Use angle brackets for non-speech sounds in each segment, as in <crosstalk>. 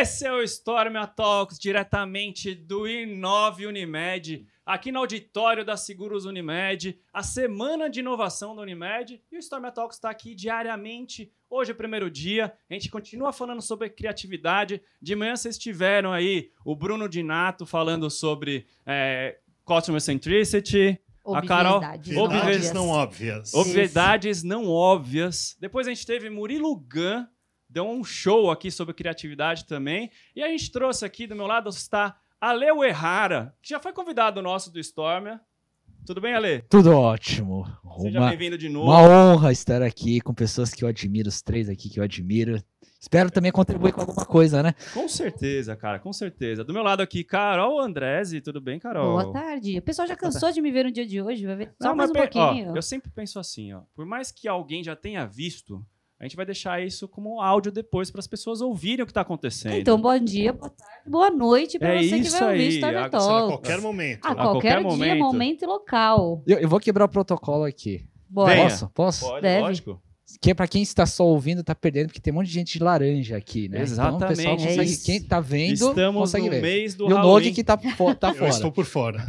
Esse é o Storm Talks, diretamente do Inove Unimed, aqui no auditório da Seguros Unimed, a semana de inovação da Unimed. E o Storm Talks está aqui diariamente. Hoje é o primeiro dia, a gente continua falando sobre criatividade. De manhã vocês tiveram aí o Bruno Dinato falando sobre é, Customer Centricity. A Carol, Obviedades. obvi- Obviedades não óbvias. Obviedades não óbvias. Depois a gente teve Murilo Gun, deu um show aqui sobre criatividade também. E a gente trouxe aqui, do meu lado está Aleu Errara, que já foi convidado nosso do Stormer. Tudo bem, Ale? Tudo ótimo. Seja Uma, bem-vindo de novo. uma honra estar aqui com pessoas que eu admiro, os três aqui que eu admiro. Espero também contribuir com alguma coisa, né? Com certeza, cara, com certeza. Do meu lado aqui, Carol Andrese. Tudo bem, Carol? Boa tarde. O pessoal já cansou de me ver no dia de hoje, vai ver só Não, mais um pe- ó, pouquinho. eu sempre penso assim, ó. Por mais que alguém já tenha visto, a gente vai deixar isso como áudio depois para as pessoas ouvirem o que está acontecendo. Então, bom dia, boa tarde, boa noite para É você que isso vai ouvir aí, Story a- A Talk. qualquer momento. A a qualquer, qualquer dia, momento. momento. e local. Eu, eu vou quebrar o protocolo aqui. Bora. Posso? Posso? Pode, Deve. lógico. Que é pra quem está só ouvindo, tá perdendo, porque tem um monte de gente de laranja aqui, né? Então, o pessoal Exatamente. consegue, É quem tá vendo, Estamos consegue no ver. mês do e o. Nog que tá, fo- tá Eu fora. estou por fora.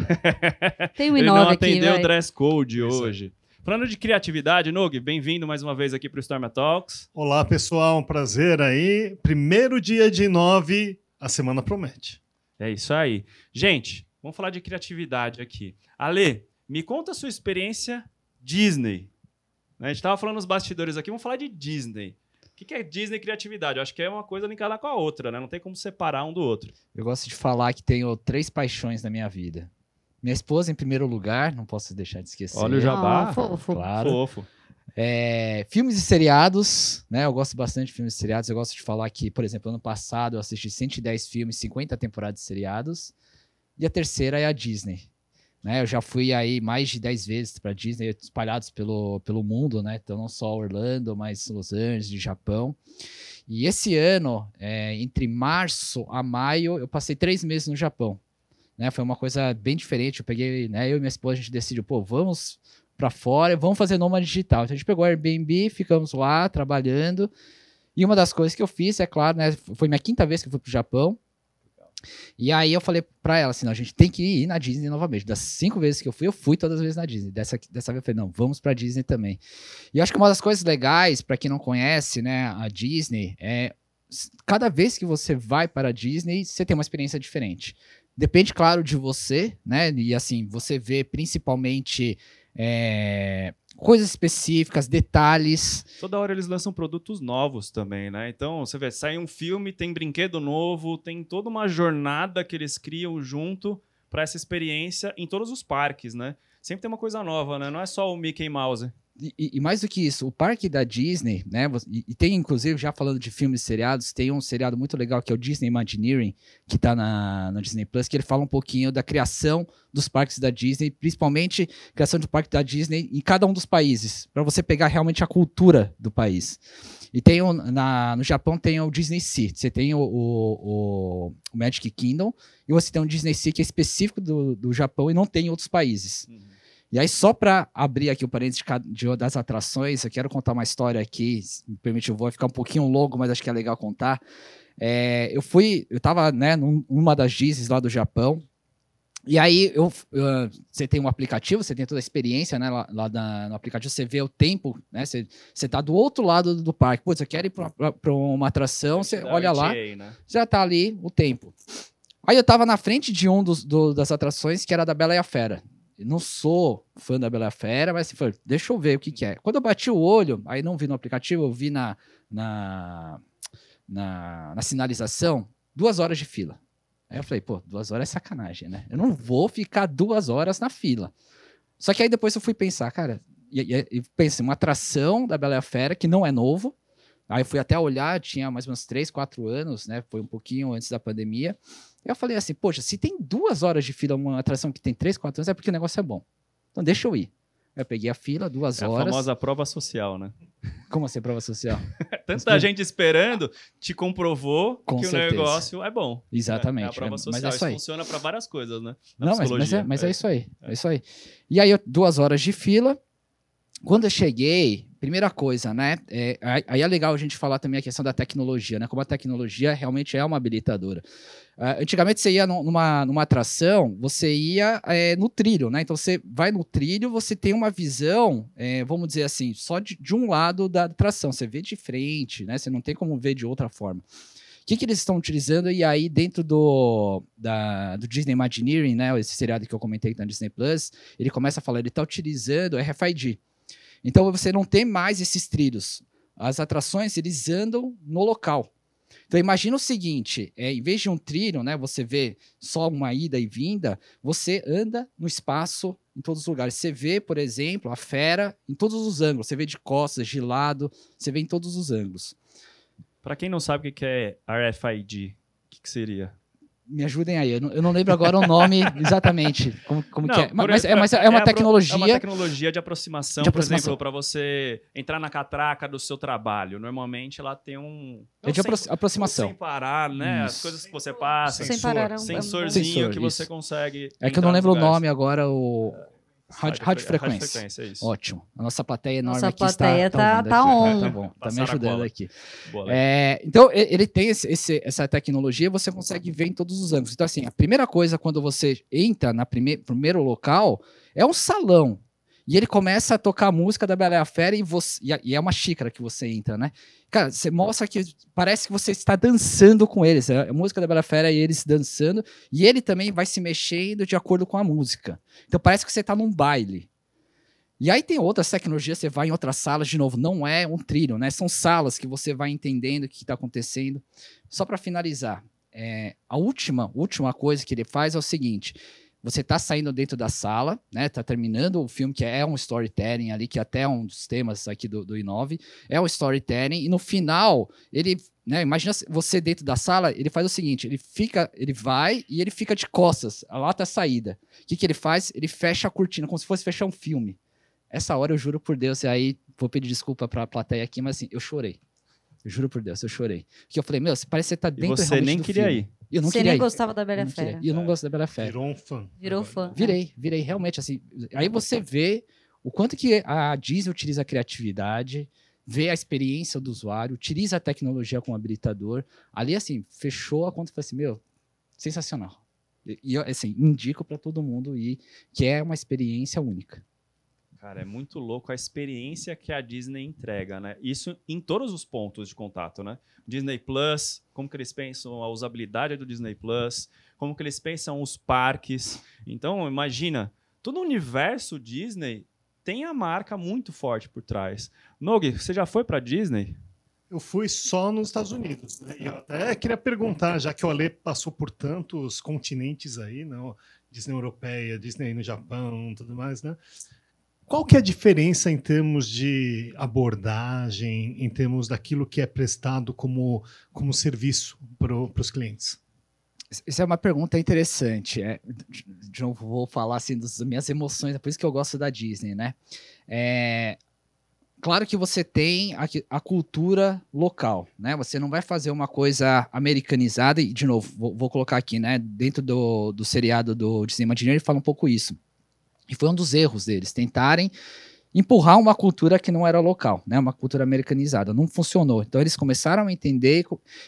Tem o Ele não atendeu o dress code Isso. hoje. Falando de criatividade, Nog, bem-vindo mais uma vez aqui para o Storm Talks. Olá, pessoal. Um prazer aí. Primeiro dia de nove, a semana promete. É isso aí. Gente, vamos falar de criatividade aqui. Ale, me conta a sua experiência Disney. A gente tava falando nos bastidores aqui, vamos falar de Disney. O que que é Disney e criatividade? Eu acho que é uma coisa linkada com a outra, né? Não tem como separar um do outro. Eu gosto de falar que tenho três paixões na minha vida. Minha esposa, em primeiro lugar, não posso deixar de esquecer. Olha o jabá. Ah, fofo. Claro. Fofo. É, filmes e seriados, né? Eu gosto bastante de filmes e seriados. Eu gosto de falar que, por exemplo, ano passado eu assisti 110 filmes, 50 temporadas de seriados. E a terceira é a Disney. Né? Eu já fui aí mais de 10 vezes para Disney, espalhados pelo, pelo mundo, né? Então não só Orlando, mas Los Angeles, de Japão. E esse ano, é, entre março a maio, eu passei três meses no Japão. Né? Foi uma coisa bem diferente. Eu peguei, né? Eu e minha esposa, a gente decidiu, pô, vamos para fora, vamos fazer nômade digital. Então a gente pegou Airbnb, ficamos lá trabalhando. E uma das coisas que eu fiz, é claro, né, foi minha quinta vez que eu fui pro Japão. E aí eu falei pra ela assim, não, a gente tem que ir na Disney novamente. Das cinco vezes que eu fui, eu fui todas as vezes na Disney. Dessa, dessa vez eu falei, não, vamos pra Disney também. E eu acho que uma das coisas legais, para quem não conhece, né, a Disney, é cada vez que você vai para a Disney, você tem uma experiência diferente. Depende, claro, de você, né? E assim, você vê principalmente é, coisas específicas, detalhes. Toda hora eles lançam produtos novos também, né? Então, você vê, sai um filme, tem brinquedo novo, tem toda uma jornada que eles criam junto para essa experiência em todos os parques, né? Sempre tem uma coisa nova, né? Não é só o Mickey Mouse. E, e- mais do que isso, o parque da Disney, né? E, e tem, inclusive, já falando de filmes e seriados, tem um seriado muito legal que é o Disney Imagineering, que tá na, na Disney Plus, que ele fala um pouquinho da criação dos parques da Disney, principalmente criação do parque da Disney em cada um dos países, para você pegar realmente a cultura do país. E tem um, na, no Japão tem o Disney Sea, você tem o, o, o- Magic Kingdom, e você tem um Disney Sea que é específico do, do Japão e não tem em outros países. E aí, só para abrir aqui o parênteses de, uma das atrações, eu quero contar uma história aqui, se me permite, eu vou ficar um pouquinho longo, mas acho que é legal contar. É, eu fui, eu tava, né, num- numa das Disneys lá do Japão, e aí eu, eu- você tem um aplicativo, você tem toda a experiência, né, lá, lá na- no aplicativo, você vê o tempo, né, você, você tá do outro lado do, do parque, putz, eu quero ir para uma atração, você olha lá, né? já tá ali o tempo. Aí eu tava na frente de um dos, do- das atrações que era da Bela e a Fera. Eu não sou fã da Bela Fera, mas assim, foi, deixa eu ver o que que é. Quando eu bati o olho, aí não vi no aplicativo, eu vi na, na, na, na sinalização, duas horas de fila. Aí eu falei, pô, duas horas é sacanagem, né? Eu não vou ficar duas horas na fila. Só que aí depois eu fui pensar, cara, e, e, e pensei, uma atração da Bela Fera que não é novo, Aí fui até olhar, tinha mais ou menos 3, 4 anos, né? Foi um pouquinho antes da pandemia. Eu falei assim, poxa, se tem duas horas de fila uma atração que tem 3, 4 anos, é porque o negócio é bom. Então deixa eu ir. Eu peguei a fila, duas É a horas. famosa prova social, né? Como assim, prova social? <laughs> Tanta gente esperando, te comprovou Com que certeza. o negócio é bom. Exatamente. É, a prova é- social. mas é isso aí. funciona para várias coisas, né? Na Não, mas, mas, é, mas é isso aí. É. isso aí. E aí, eu- duas horas de fila. Quando eu cheguei, primeira coisa, né? é, aí é legal a gente falar também a questão da tecnologia, né? Como a tecnologia realmente é uma habilitadora. Ah, antigamente você ia nu- numa, numa atração, você ia é, no trilho, né? Então você vai no trilho, você tem uma visão, é, vamos dizer assim, só de, de um lado da atração. Você vê de frente, né? Você não tem como ver de outra forma. O que, que eles estão utilizando? E aí, dentro do, da- do Disney Imagineering, né? Esse seriado que eu comentei na Disney Plus, ele começa a falar, ele está utilizando RFID. Então você não tem mais esses trilhos. As atrações, eles andam no local. Então imagina o seguinte, é, em vez de um trilho, né, você vê só uma ida e vinda, você anda no espaço em todos os lugares. Você vê, por exemplo, a fera em todos os ângulos. Você vê de costas, de lado, você vê em todos os ângulos. Pra quem não sabe o que que é RFID, o que, que seria? Me ajudem aí, eu não, eu não lembro agora o nome <laughs> exatamente, como, como que é. por Mas, é, mas é uma apro- tecnologia... É uma tecnologia de aproximação, De por aproximação. exemplo, para você entrar na catraca do seu trabalho. Normalmente ela tem um. É de não apro- sem- aproximação. Sem parar, né? As Isso. coisas que você passa. Sem Sensor. parar um- Sensorzinho Sensor, que você consegue. É que eu não lembro o nome agora, o... Rádio, rádio frequência. Radiofrequência, isso. Ótimo. A nossa plateia enorme Nossa aqui plateia está, tá- ouvindo tá aqui. on. Tá, bom, tá me ajudando aqui. É, então, ele tem esse- esse- essa tecnologia, você consegue ver em todos os ângulos. Então, assim, a primeira coisa quando você entra no primeiro local é um salão. E ele começa a tocar a música da Bela e a Fera e, você, e, é uma xícara que você entra, né? Cara, você mostra que parece que você está dançando com eles. É a música da Bela Fera e eles dançando. E ele também vai se mexendo de acordo com a música. Então parece que você está num baile. E aí tem outras tecnologias, você vai em outras salas, de novo, não é um trilho, né? São salas que você vai entendendo o que está acontecendo. Só para finalizar, é, a última, última coisa que ele faz é o seguinte: você está saindo dentro da sala, né? Tá terminando o filme, que é um storytelling ali, que até é um dos temas aqui do, do Inove, é um storytelling, e no final, ele. Né, imagina você dentro da sala, ele faz o seguinte: ele fica, ele vai e ele fica de costas, lá tá a saída. O que, que ele faz? Ele fecha a cortina, como se fosse fechar um filme. Essa hora eu juro por Deus, e aí vou pedir desculpa pra plateia aqui, mas assim, eu chorei. Eu juro por Deus, eu chorei. Porque eu falei, meu, parece que você tá E dentro você realmente nem queria filme. ir. Eu não Você queria nem ir. gostava da Bela Eu. Fera. E eu não gosto da Bela Fera. Virou um fã. Virou fã. Virei, virei, realmente, assim. Aí você vê o quanto que a Disney utiliza a criatividade, vê a experiência do usuário, utiliza a tecnologia como habilitador. Ali, assim, fechou a conta e falei assim, meu, sensacional. E, assim, indico para todo mundo ir, que é uma experiência única. Cara, é muito louco a experiência que a Disney entrega, né? Isso em todos os pontos de contato, né? Disney Plus, como que eles pensam a usabilidade do Disney Plus, como que eles pensam os parques. Então, imagina, todo o universo Disney tem a marca muito forte por trás. Nog, você já foi pra Disney? Eu fui só nos Estados Unidos. né? E eu até queria perguntar, já que o Ale passou por tantos continentes aí, não? Disney europeia, Disney no Japão, tudo mais, né? Qual que é a diferença em termos de abordagem, em termos daquilo que é prestado como, como serviço para os clientes? Isso é uma pergunta interessante. É, de, novo, vou falar assim das minhas emoções, é por isso que eu gosto da Disney, né? É, claro que você tem a, a cultura local, né? Você não vai fazer uma coisa americanizada, e de novo, vou, vou colocar aqui, né? Dentro do, do seriado do Disney Imagineering, ele fala um pouco isso. E foi um dos erros deles, tentarem empurrar uma cultura que não era local, né? Uma cultura americanizada. Não funcionou. Então eles começaram a entender,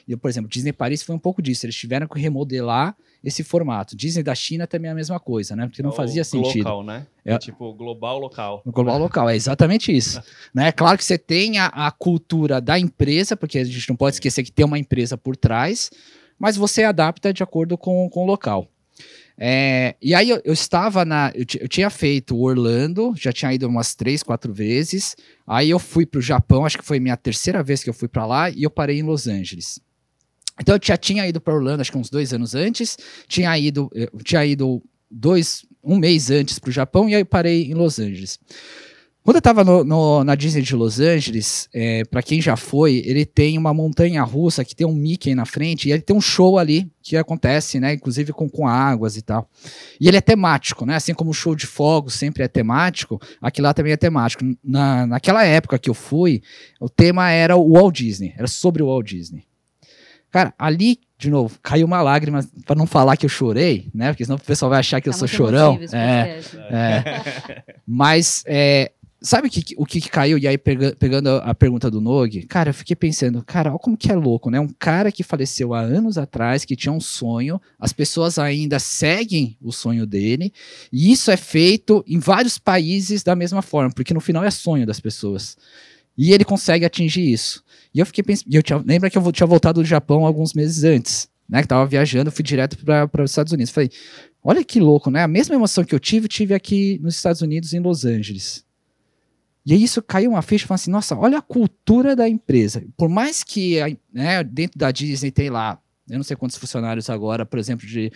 e, por exemplo, Disney Paris foi um pouco disso. Eles tiveram que remodelar esse formato. Disney da China também é a mesma coisa, né? Porque não É o fazia sentido. Local, né? É. É tipo global local. Global local, é exatamente isso. <laughs> né? Claro que você tem a, a cultura da empresa, porque a gente não pode esquecer que tem uma empresa por trás, mas você adapta de acordo com, com o local. É, e aí eu, eu estava na. Eu, eu tinha feito Orlando, já tinha ido umas três, quatro vezes. Aí eu fui para o Japão, acho que foi minha terceira vez que eu fui para lá, e eu parei em Los Angeles. Então eu já tinha ido para Orlando, acho que uns dois anos antes, tinha ido, eu tinha ido dois, um mês antes para o Japão, e aí eu parei em Los Angeles. Quando eu estava na Disney de Los Angeles, é, para quem já foi, ele tem uma montanha russa que tem um Mickey na frente e ele tem um show ali que acontece, né? Inclusive com, com águas e tal. E ele é temático, né? Assim como o show de fogos sempre é temático, aqui lá também é temático. Na, naquela época que eu fui, o tema era o Walt Disney, era sobre o Walt Disney. Cara, ali, de novo, caiu uma lágrima, para não falar que eu chorei, né? Porque senão o pessoal vai achar que eu Tá sou chorão. É, é. <laughs> Mas é, sabe o que, o que caiu? E aí, pega- pegando a, pergunta do Nog, cara, eu fiquei pensando, cara, olha como que é louco, né? Um cara que faleceu há anos atrás, que tinha um sonho, as pessoas ainda seguem o sonho dele, e isso é feito em vários países da mesma forma, porque no final é sonho das pessoas. E ele consegue atingir isso. E eu fiquei pensando, eu tinha, lembra que eu tinha voltado do Japão alguns meses antes, né? Que tava viajando, fui direto para os Estados Unidos. Falei, olha que louco, né? A mesma emoção que eu tive, tive aqui nos Estados Unidos, em Los Angeles. E aí isso caiu uma ficha, falando assim, nossa, olha a cultura da empresa. Por mais que né, dentro da Disney tem lá, eu não sei quantos funcionários agora, por exemplo, de,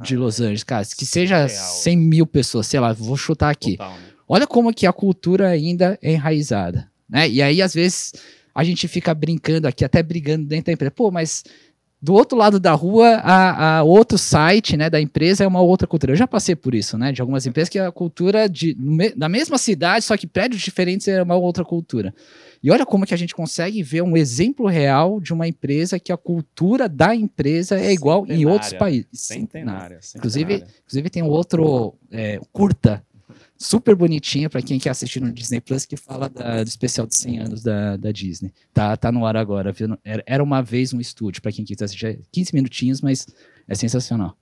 de Los Angeles, cara, que seja surreal. 100 mil pessoas, sei lá, vou chutar aqui. Total, né? Olha como que a cultura ainda é enraizada, né? E aí, às vezes, a gente fica brincando aqui, até brigando dentro da empresa. Pô, mas do outro lado da rua, a, a outro site né, da empresa é uma outra cultura. Eu já passei por isso, né? De algumas empresas que a cultura de, da mesma cidade, só que prédios diferentes é uma outra cultura. E olha como que a gente consegue ver um exemplo real de uma empresa que a cultura da empresa é igual em outros países. Centenária. Inclusive- centenária. Inclusive tem um outro é, curta, super bonitinho para quem quer assistir no Disney Plus, que fala da- do especial de 100 anos da, da Disney. Tá, tá no ar agora. Era, uma vez um estúdio, para quem quiser assistir. É 15 minutinhos, mas é sensacional.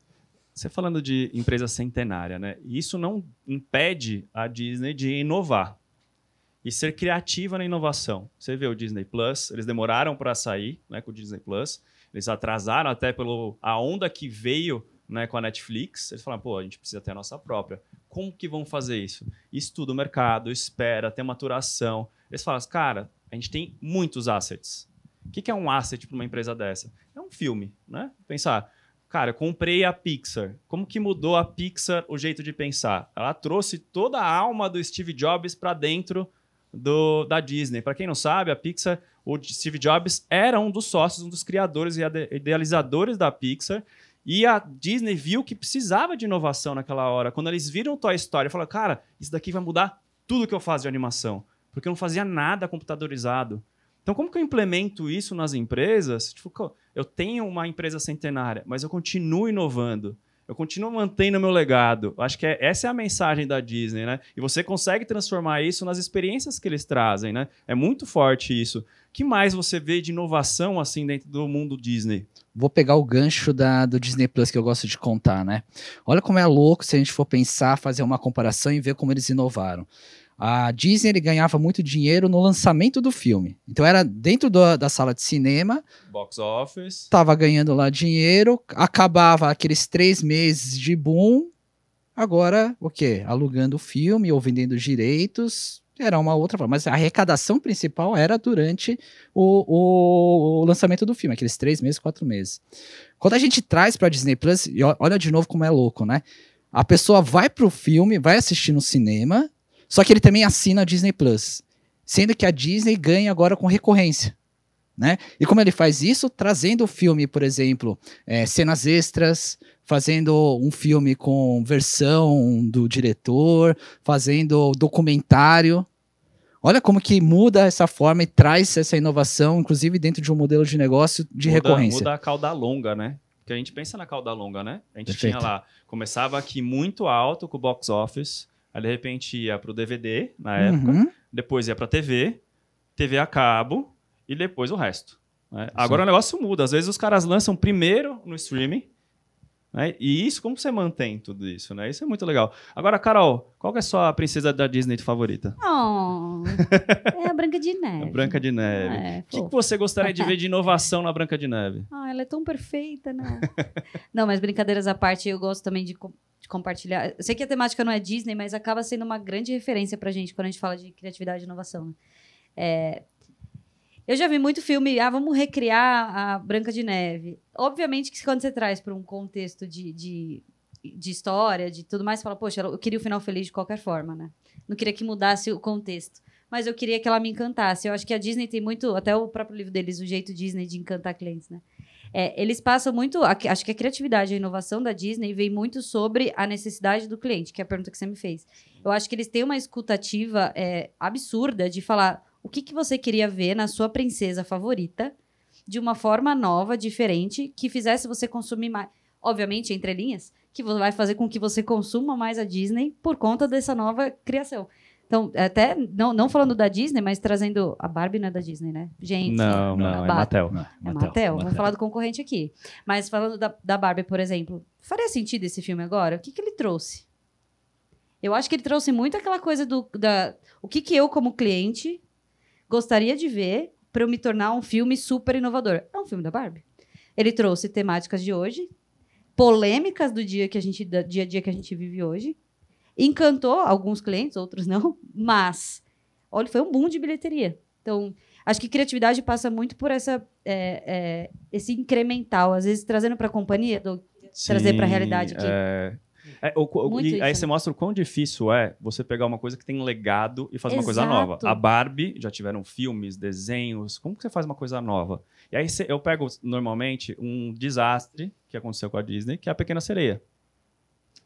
Você falando de empresa centenária, né? Isso não impede a Disney de inovar e ser criativa na inovação. Você vê o Disney Plus, eles demoraram para sair, né, com o Disney Plus. Eles atrasaram até pelo a onda que veio, né, com a Netflix. Eles falaram, pô, a gente precisa ter a nossa própria. Como que vão fazer isso? Estuda o mercado, espera, tem maturação. Eles falam, cara, a gente tem muitos assets. O que é um asset para uma empresa dessa? É um filme, né? Pensar, Cara, comprei a Pixar. Como que mudou a Pixar o jeito de pensar? Ela trouxe toda a alma do Steve Jobs para dentro do, da Disney. Para quem não sabe, a Pixar, o Steve Jobs era um dos sócios, um dos criadores e ide- idealizadores da Pixar. E a Disney viu que precisava de inovação naquela hora. Quando eles viram Toy Story, falaram: cara, isso daqui vai mudar tudo que eu faço de animação. Porque eu não fazia nada computadorizado. Então, como que eu implemento isso nas empresas? Tipo, eu tenho uma empresa centenária, mas eu continuo inovando. Eu continuo mantendo meu legado. Acho que é- essa é a mensagem da Disney, né? E você consegue transformar isso nas experiências que eles trazem, né? É muito forte isso. Que mais você vê de inovação assim dentro do mundo Disney? Vou pegar o gancho da, do Disney Plus que eu gosto de contar, né? Olha como é louco se a gente for pensar, fazer uma comparação e ver como eles inovaram. A Disney ganhava muito dinheiro no lançamento do filme. Então era dentro do- da sala de cinema, Box office. tava ganhando lá dinheiro, acabava aqueles três meses de boom, agora o quê? Alugando o filme ou vendendo direitos, era uma outra forma. Mas a arrecadação principal era durante o, o- o lançamento do filme, aqueles três meses, quatro meses. Quando a gente traz para Disney Plus, e olha de novo como é louco, né? A pessoa vai pro filme, vai assistir no cinema, só que ele também assina a Disney Plus. Sendo que a Disney ganha agora com recorrência. Né? E como ele faz isso? Trazendo o filme, por exemplo, é, cenas extras, fazendo um filme com versão do diretor, fazendo documentário. Olha como que muda essa forma e traz essa inovação, inclusive dentro de um modelo de negócio de muda, recorrência. Muda a cauda longa, né? Porque a gente pensa na cauda longa, né? A gente Perfeito. tinha lá, começava aqui muito alto com o box office, aí de repente ia pro DVD na época, Uhum. depois ia pra TV, TV a cabo e depois o resto. né? Agora o negócio muda. Às vezes os caras lançam primeiro no streaming, né? E isso, como você mantém tudo isso, né? Isso é muito legal. Agora, Carol, qual que é a sua princesa da Disney favorita? Oh, é a Branca de Neve. A Branca de Neve. É, O que, que você gostaria de ver de inovação na Branca de Neve? <laughs> Ah, ela é tão perfeita, né? não, mas brincadeiras à parte, eu gosto também de, com- de compartilhar. Eu sei que a temática não é Disney, mas acaba sendo uma grande referência pra gente quando a gente fala de criatividade e inovação. né? É, eu já vi muito filme, ah, vamos recriar a Branca de Neve. Obviamente que quando você traz para um contexto de, de, de história, de tudo mais, fala, poxa, eu queria o final feliz de qualquer forma, né? Não queria que mudasse o contexto. Mas eu queria que ela me encantasse. Eu acho que a Disney tem muito, até o próprio livro deles, o jeito Disney de encantar clientes, né? É, eles passam muito. Acho que a criatividade e a inovação da Disney vem muito sobre a necessidade do cliente, que é a pergunta que você me fez. Eu acho que eles têm uma escutativa é, absurda de falar o que, que você queria ver na sua princesa favorita de uma forma nova, diferente, que fizesse você consumir mais. Obviamente, entre linhas, que vai fazer com que você consuma mais a Disney por conta dessa nova criação. Então, até não, não falando da Disney, mas trazendo. A Barbie não é da Disney, né? Gente. Não, não, é Barbie- Mattel. Não, É Mattel. Vamos falar do concorrente aqui. Mas falando da, da Barbie, por exemplo, faria sentido esse filme agora? O que, que ele trouxe? Eu acho que ele trouxe muito aquela coisa do. Da, o que, que eu, como cliente, gostaria de ver para eu me tornar um filme super inovador? É um filme da Barbie. Ele trouxe temáticas de hoje, polêmicas do dia que a gente, do dia a dia que a gente vive hoje. Encantou alguns clientes, outros não, <laughs> mas olha, foi um boom de bilheteria. Então, acho que criatividade passa muito por essa, é, é, esse incremental, às vezes trazendo para a companhia, do- trazer pra Sim, realidade aqui. É... É, o- e aí você mostra o quão difícil é você pegar uma coisa que tem legado e fazer uma coisa Exato. nova. A Barbie, já tiveram filmes, desenhos. Como que você faz uma coisa nova? E aí você- eu pego, normalmente, um desastre que aconteceu com a Disney, que é a Pequena Sereia.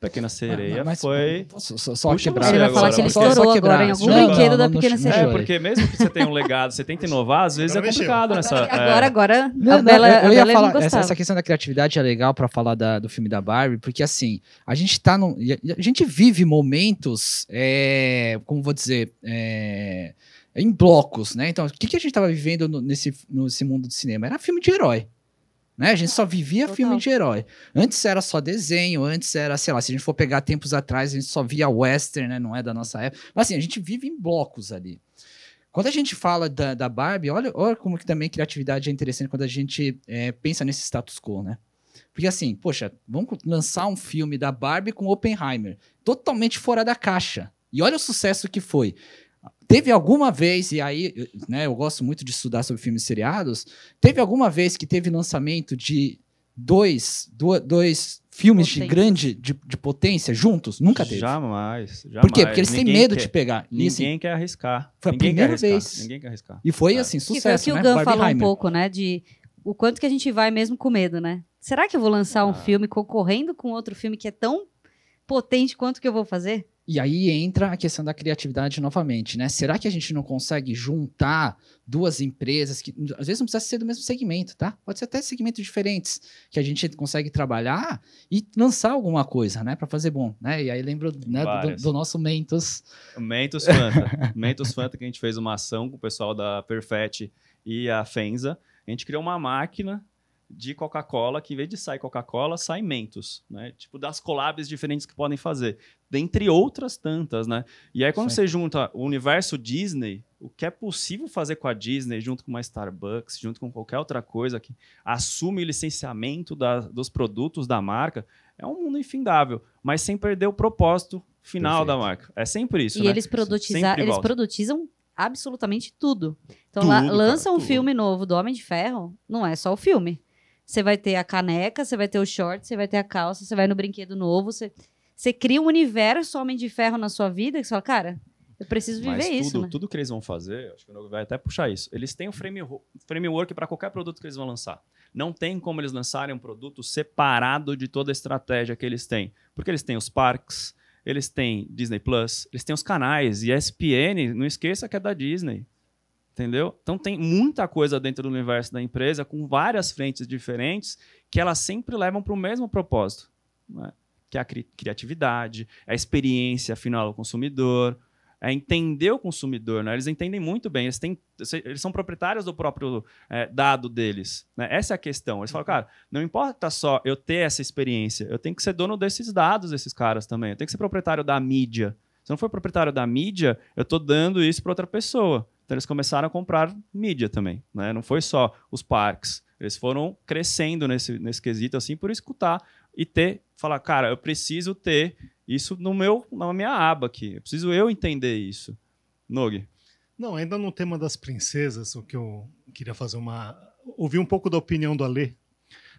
Pequena Sereia Mas- foi... Só, só- quebrar. Ele vai falar agora, que ele estourou quebrar. agora em algum Não, brinquedo não, da não Pequena Sereia. É, porque mesmo que você tenha um legado, você tenta inovar, às <laughs> vezes Agora é mexeu. complicado nessa... <laughs> é. Agora, agora, Não, a não, Bela, eu, eu ia falar, não essa, essa questão da criatividade é legal pra falar da- do filme da Barbie, porque assim, a gente tá num, a a gente vive momentos, é, como vou dizer, é, em blocos, né? Então, o que, que a gente tava vivendo no- nesse, nesse mundo do cinema? Era filme de herói. Né? A gente só vivia Total. filme de herói. Antes era só desenho, antes era, sei lá, se a gente for pegar tempos atrás, a gente só via western, né? Não é da nossa época. Mas assim, a gente vive em blocos ali. Quando a gente fala da, da Barbie, olha, olha como que também criatividade é interessante quando a gente é, pensa nesse status quo, né? Porque assim, poxa, vamos lançar um filme da Barbie com Oppenheimer, totalmente fora da caixa. E olha o sucesso que foi. Teve alguma vez, e aí, eu- né, eu gosto muito de estudar sobre filmes seriados, teve alguma vez que teve lançamento de dois, do- dois filmes de Potências. grande, de, de potência juntos? Nunca teve. Jamais, jamais. Por quê? Porque eles têm Ninguém medo quer- de pegar. E, Ninguém assim, quer arriscar. foi a Ninguém primeira arriscar. vez. Ninguém quer arriscar. e foi É. assim, Que foi o sucesso, que o né? Gun falou um pouco, né? De o quanto que a gente vai mesmo com medo, né? Será que eu vou lançar um Ah. filme concorrendo com outro filme que é tão potente quanto que eu vou fazer? E aí entra a questão da criatividade novamente, né? Será que a gente não consegue juntar duas empresas que às vezes não precisa ser do mesmo segmento, tá? Pode ser até segmentos diferentes que a gente consegue trabalhar e lançar alguma coisa, né, Pra fazer bom, né? E aí lembro né, do, do nosso Mentos. Mentos Fanta. <laughs> Mentos Fanta, que a gente fez uma ação com o pessoal da Perfet e a Fenza. A gente criou uma máquina de Coca-Cola, que em vez de sair Coca-Cola, sai Mentos, né? Tipo, das collabs diferentes que podem fazer. Dentre outras tantas, né? E aí, quando aí. você junta o universo Disney, o que é possível fazer com a Disney, junto com uma Starbucks, junto com qualquer outra coisa que assume o licenciamento da- dos produtos da marca, é um mundo infindável, mas sem perder o propósito final da Perfeito. marca. É sempre isso, e né? eles, produtiza Sempre eles produtizam absolutamente tudo. Então, lá, Tudo, cara, lança um tudo. filme novo do Homem de Ferro, não é só o filme. Você vai ter a caneca, você vai ter o short, você vai ter a calça, você vai no brinquedo novo, você, você cria um universo Homem de Ferro na sua vida que você fala, cara, eu preciso viver Mas isso, tudo, né? tudo que eles vão fazer, acho que o Nogo vai até puxar isso. Eles têm um frame, framework para qualquer produto que eles vão lançar. Não tem como eles lançarem um produto separado de toda a estratégia que eles têm. Porque eles têm os parques, eles têm Disney Plus, eles têm os canais. E ESPN, não esqueça que é da Disney. Entendeu? Então tem muita coisa dentro do universo da empresa, com várias frentes diferentes, que elas sempre levam para o mesmo propósito. né? Que é a cri- criatividade, é a experiência final do consumidor, é entender o consumidor, né? Eles entendem muito bem, eles, têm, eles são proprietários do próprio é, dado deles. né? Essa é a questão. Eles falam, cara, não importa só eu ter essa experiência, eu tenho que ser dono desses dados, desses caras também. Eu tenho que ser proprietário da mídia. Se eu não for proprietário da mídia, eu estou dando isso para outra pessoa. Então eles começaram a comprar mídia também. Né? Não foi só os parques. Eles foram crescendo nesse, nesse quesito assim por escutar e ter, falar, cara, eu preciso ter isso no meu, na minha aba aqui. Eu preciso eu entender isso. Nog. Não, ainda no tema das princesas, o que eu queria fazer uma. ouvir um pouco da opinião do Alê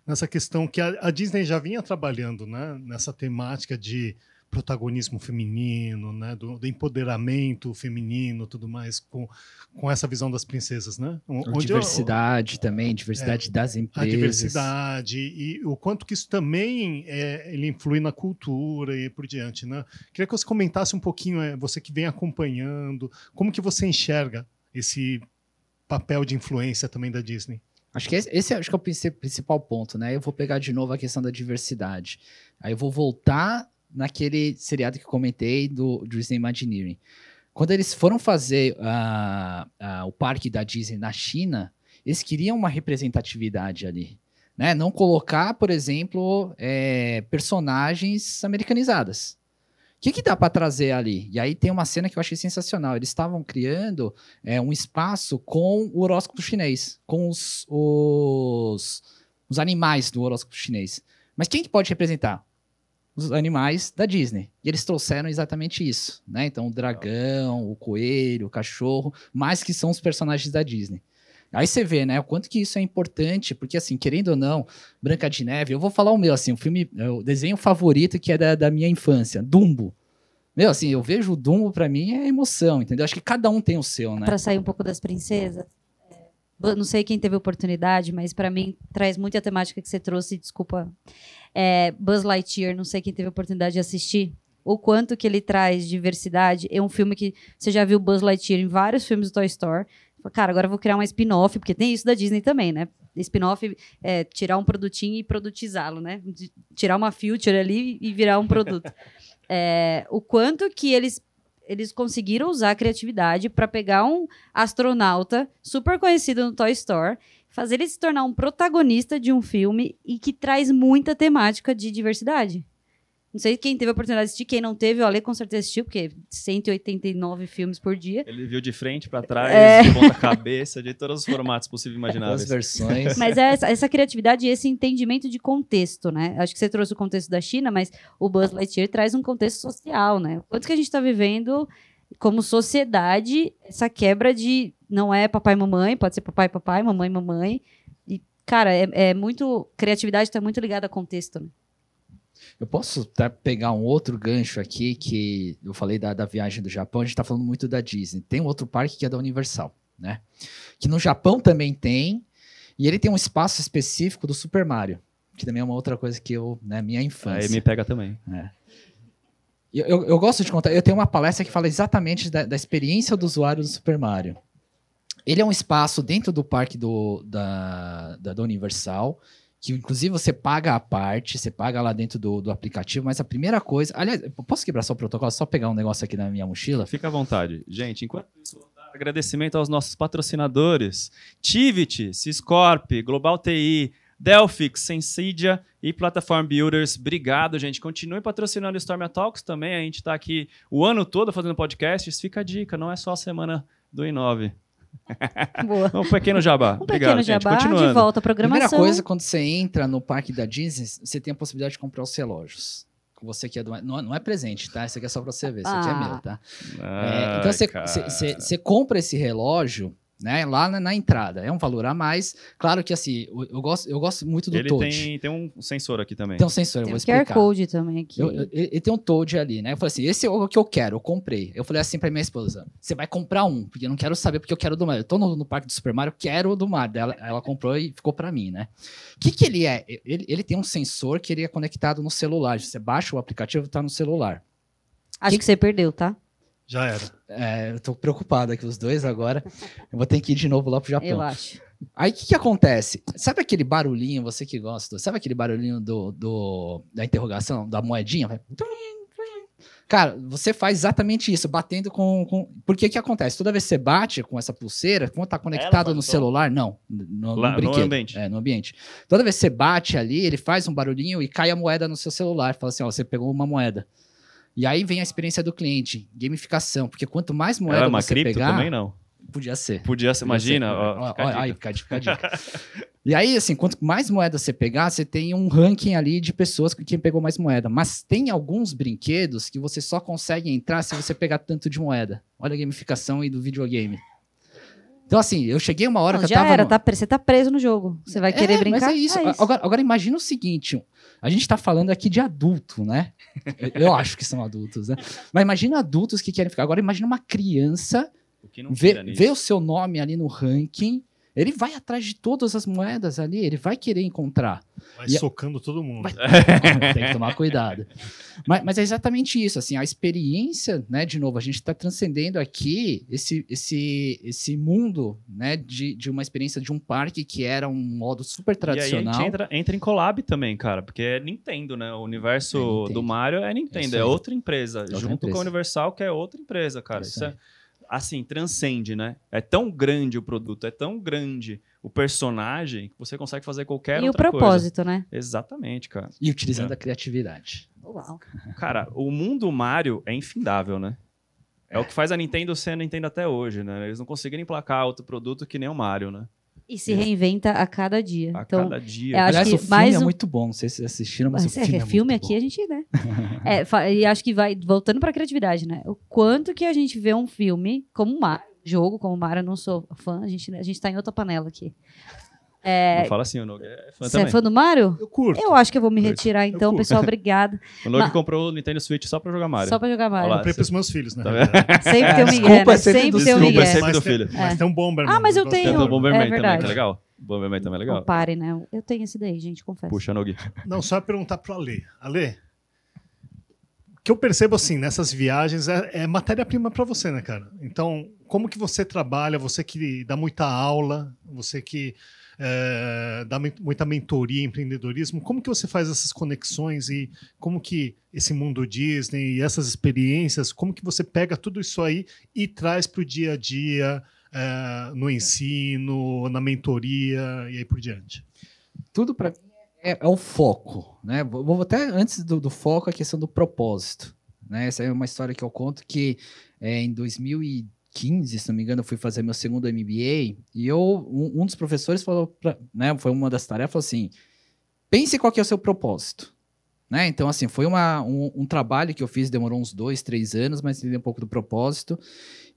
nessa questão que a, a Disney já vinha trabalhando né, nessa temática de protagonismo feminino, né, do, do empoderamento feminino, tudo mais, com, com essa visão das princesas, né? Onde eu- diversidade também, diversidade das a empresas. diversidade e o quanto que isso também é, ele influi na cultura e por diante, né? Queria que você comentasse um pouquinho, é, você que vem acompanhando, como que você enxerga esse papel de influência também da Disney? Acho que esse, esse acho que é o princi- principal ponto, né? Eu vou pegar de novo a questão da diversidade. Aí eu vou voltar naquele seriado que comentei do, Disney Imagineering. quando eles foram fazer ah, ah, o parque da Disney na China, eles queriam uma representatividade ali. Né? Não colocar, por exemplo, é, personagens americanizadas. O que, que dá para trazer ali? E aí tem uma cena que eu achei sensacional. Eles estavam criando é, um espaço com o horóscopo chinês, com os, os, os animais do horóscopo chinês. Mas quem que pode representar? Os animais da Disney. E eles trouxeram exatamente isso, né? Então, o dragão, o coelho, o cachorro, mas que são os personagens da Disney. Aí você vê, né, o quanto que isso é importante, porque assim, querendo ou não, Branca de Neve, eu vou falar o meu, assim, o filme, é o desenho favorito que é da, da minha infância, Dumbo. Meu, assim, eu vejo o Dumbo pra mim é emoção, entendeu? Acho que cada um tem o seu, né? Pra sair um pouco das princesas. Não sei quem teve oportunidade, mas pra mim traz muito a temática que você trouxe, desculpa. É, Buzz Lightyear, não sei quem teve oportunidade de assistir. O quanto que ele traz diversidade. É um filme que você já viu Buzz Lightyear em vários filmes do Toy Story. Cara, agora eu vou criar uma spin-off, porque tem isso da Disney também, né? Spin-off é tirar um produtinho e produtizá-lo, né? De- Tirar uma feature ali e virar um produto. <laughs> É, o quanto que eles eles conseguiram usar a criatividade para pegar um astronauta super conhecido no Toy Story, fazer ele se tornar um protagonista de um filme e que traz muita temática de diversidade. Não sei quem teve a oportunidade de assistir, quem não teve, o Ale com certeza assistiu, porque 189 filmes por dia. Ele viu de frente pra trás, É. de ponta cabeça, de todos os formatos possíveis e As imagináveis. versões. <laughs> Mas é essa, essa criatividade e esse entendimento de contexto, né? Acho que você trouxe o contexto da China, mas o Buzz Lightyear traz um contexto social, né? Quanto que a gente está vivendo como sociedade essa quebra de não é papai e mamãe, pode ser papai e papai, mamãe e mamãe. E, cara, é, é muito. Criatividade está muito ligada a contexto, né? Eu posso tá, pegar um outro gancho aqui, que eu falei da, da viagem do Japão, a gente está falando muito da Disney. Tem um outro parque que é da Universal, né? Que no Japão também tem, e ele tem um espaço específico do Super Mario, que também é uma outra coisa que eu, né, minha infância. Aí me pega também. Eu, eu, eu gosto de contar, eu tenho uma palestra que fala exatamente da, da experiência do usuário do Super Mario. Ele é um espaço dentro do parque do, da, da, da Universal, que inclusive você paga a parte, você paga lá dentro do, do aplicativo, mas a primeira coisa. Aliás, posso quebrar só o protocolo? Só pegar um negócio aqui na minha mochila? Fica à vontade. Gente, enquanto isso, agradecimento aos nossos patrocinadores: Tivit, Ciscorp, Global TI, Delphix, Sensidia e Platform Builders. Obrigado, gente. Continue patrocinando o Storm Talks também. A gente está aqui o ano todo fazendo podcasts. Fica a dica, não é só a semana do I9. <laughs> Boa. Um pequeno jabá. Um Obrigado, pequeno gente. jabá, Continuando. de volta à Primeira programação. coisa, quando você entra no parque da Disney, você tem a possibilidade de comprar os relógios. Com Você que é do. Não, não é presente, tá? Isso aqui é só pra você ver. Isso aqui é Ah. meu, tá? É, Ai, então você- cara. você você- você compra esse relógio né, lá na, na entrada. É um valor a mais. Claro que assim, eu, eu gosto, eu gosto muito do Ele Toad. tem, tem um sensor aqui também. Tem um sensor, eu Tem vou o QR explicar. Code também aqui. Eu- eu- ele tem um Toad ali, né? Eu falei assim, esse é o que eu quero, eu comprei. Eu falei assim pra minha esposa, você vai comprar um, porque eu não quero saber porque eu quero do Mario. Eu tô no, no parque do Super Mario, eu quero o do Mario. Ela, ela comprou e ficou pra mim, né? O que que ele é? Ele, ele tem um sensor que ele é conectado no celular. Você baixa o aplicativo, tá no celular. Acho que você perdeu, tá? Já era. É, eu tô preocupado aqui, os dois agora. Eu vou ter que ir de novo lá pro Japão. Eu acho. Aí o que, que acontece? Sabe aquele barulhinho, você que gosta, sabe aquele barulhinho do, do- da interrogação, da moedinha? Vai... Cara, você faz exatamente isso, batendo com. com... Porque o que acontece? Toda vez que você bate com essa pulseira, como tá conectado no celular, não. No, Lá, no no ambiente. É, no ambiente. Toda vez que você bate ali, ele faz um barulhinho e cai a moeda no seu celular. Fala assim: ó, você pegou uma moeda. E aí vem a experiência do cliente, gamificação. Porque quanto mais moeda Ela é uma você cripto pegar. também, não. Podia ser. Podia ser, imagina. Podia ser. ó, Ó, fica a ó, dica. aí, fica a dica, fica a dica. <laughs> E aí, assim, quanto mais moeda você pegar, você tem um ranking ali de pessoas com quem pegou mais moeda. Mas tem alguns brinquedos que você só consegue entrar se você pegar tanto de moeda. Olha a gamificação aí do videogame. Então, assim, eu cheguei uma hora Não, que eu já tava. era, no- tá, você tá preso no jogo. Você vai querer É, brincar? Mas é isso. Agora, agora imagina o seguinte: a gente tá falando aqui de adulto, né? Eu, acho que são adultos, né? Mas imagina adultos que querem ficar. Agora imagina uma criança O que não vê, tira nisso. vê o seu nome ali no ranking Ele vai atrás de todas as moedas ali, ele vai querer encontrar. Vai E a- socando todo mundo. Vai- <laughs> Tem que tomar cuidado. Mas, mas é exatamente isso, assim, a experiência, né, de novo, a gente está transcendendo aqui esse, esse, esse mundo, né, de, de uma experiência de um parque que era um modo super E aí a tradicional. gente entra, entra em collab também, cara, porque é Nintendo, né? O universo É Nintendo. do Mario é É Nintendo, é, aí. outra empresa, Outra junto empresa. com a Universal, que é outra empresa, cara. Isso é, assim, transcende, né? É tão grande o produto, é tão grande o personagem que você consegue fazer qualquer E o outra coisa. propósito, né? Exatamente, cara. E utilizando É. a criatividade. Uau. Cara, o mundo Mario é infindável, né? É, o que faz a Nintendo ser a Nintendo até hoje, né? Eles não conseguiram emplacar outro produto que nem o Mario, né? E se reinventa a cada dia. A então, cada dia. eu acho Aliás, que o filme mais é um- muito bom, não sei se vocês assistiram, mas, Mas o é, filme que é, filme aqui bom. a gente, né? <laughs> É, e acho que vai, voltando pra criatividade, né? O quanto que a gente vê um filme como Mario, jogo como eu não sou fã, a gente, a gente tá em outra panela aqui. É, Não fala assim, o Nog é fã você é também. fã do Mario? Eu curto. Eu acho que eu vou me Curto. retirar então, pessoal, obrigada. <laughs> O Nog Ma- comprou o Nintendo Switch só pra jogar Mario. Só pra jogar Mario. Olha lá. Comprei pros meus filhos, né? Tá? Sempre tem um Miguel, Desculpa, né? é sempre Sempre tem Desculpa, é Miguel. sempre Mas do tem, filho. mas É. tem um Bomberman. Ah, mas eu tenho- Tem o. Bomberman é também, que é legal. O Bomberman também é legal. Comparem, né? Eu tenho esse daí, gente, confesso. Puxa, Nog. Não, só perguntar pro Ale. Ale, o que eu percebo assim, nessas viagens, é, é matéria-prima para você, né, cara? Então, como que você trabalha, você que dá muita aula, você que é, dá mui- muita mentoria, empreendedorismo, como que você faz essas conexões e como que esse mundo Disney e essas experiências, como que você pega tudo isso aí e traz para o dia a dia, é, no ensino, na mentoria e aí por diante? Tudo para é, é o foco, né? Vou até antes do, do foco a questão do propósito, né? Essa é uma história que eu conto que é, em 2015, se não me engano, eu fui fazer meu segundo MBA e eu um, um dos professores falou, pra, né? Foi uma das tarefas assim: pense qual que é o seu propósito. Né? Então, assim, foi uma, um, um trabalho que eu fiz, demorou uns dois, três anos, mas entendi um pouco do propósito.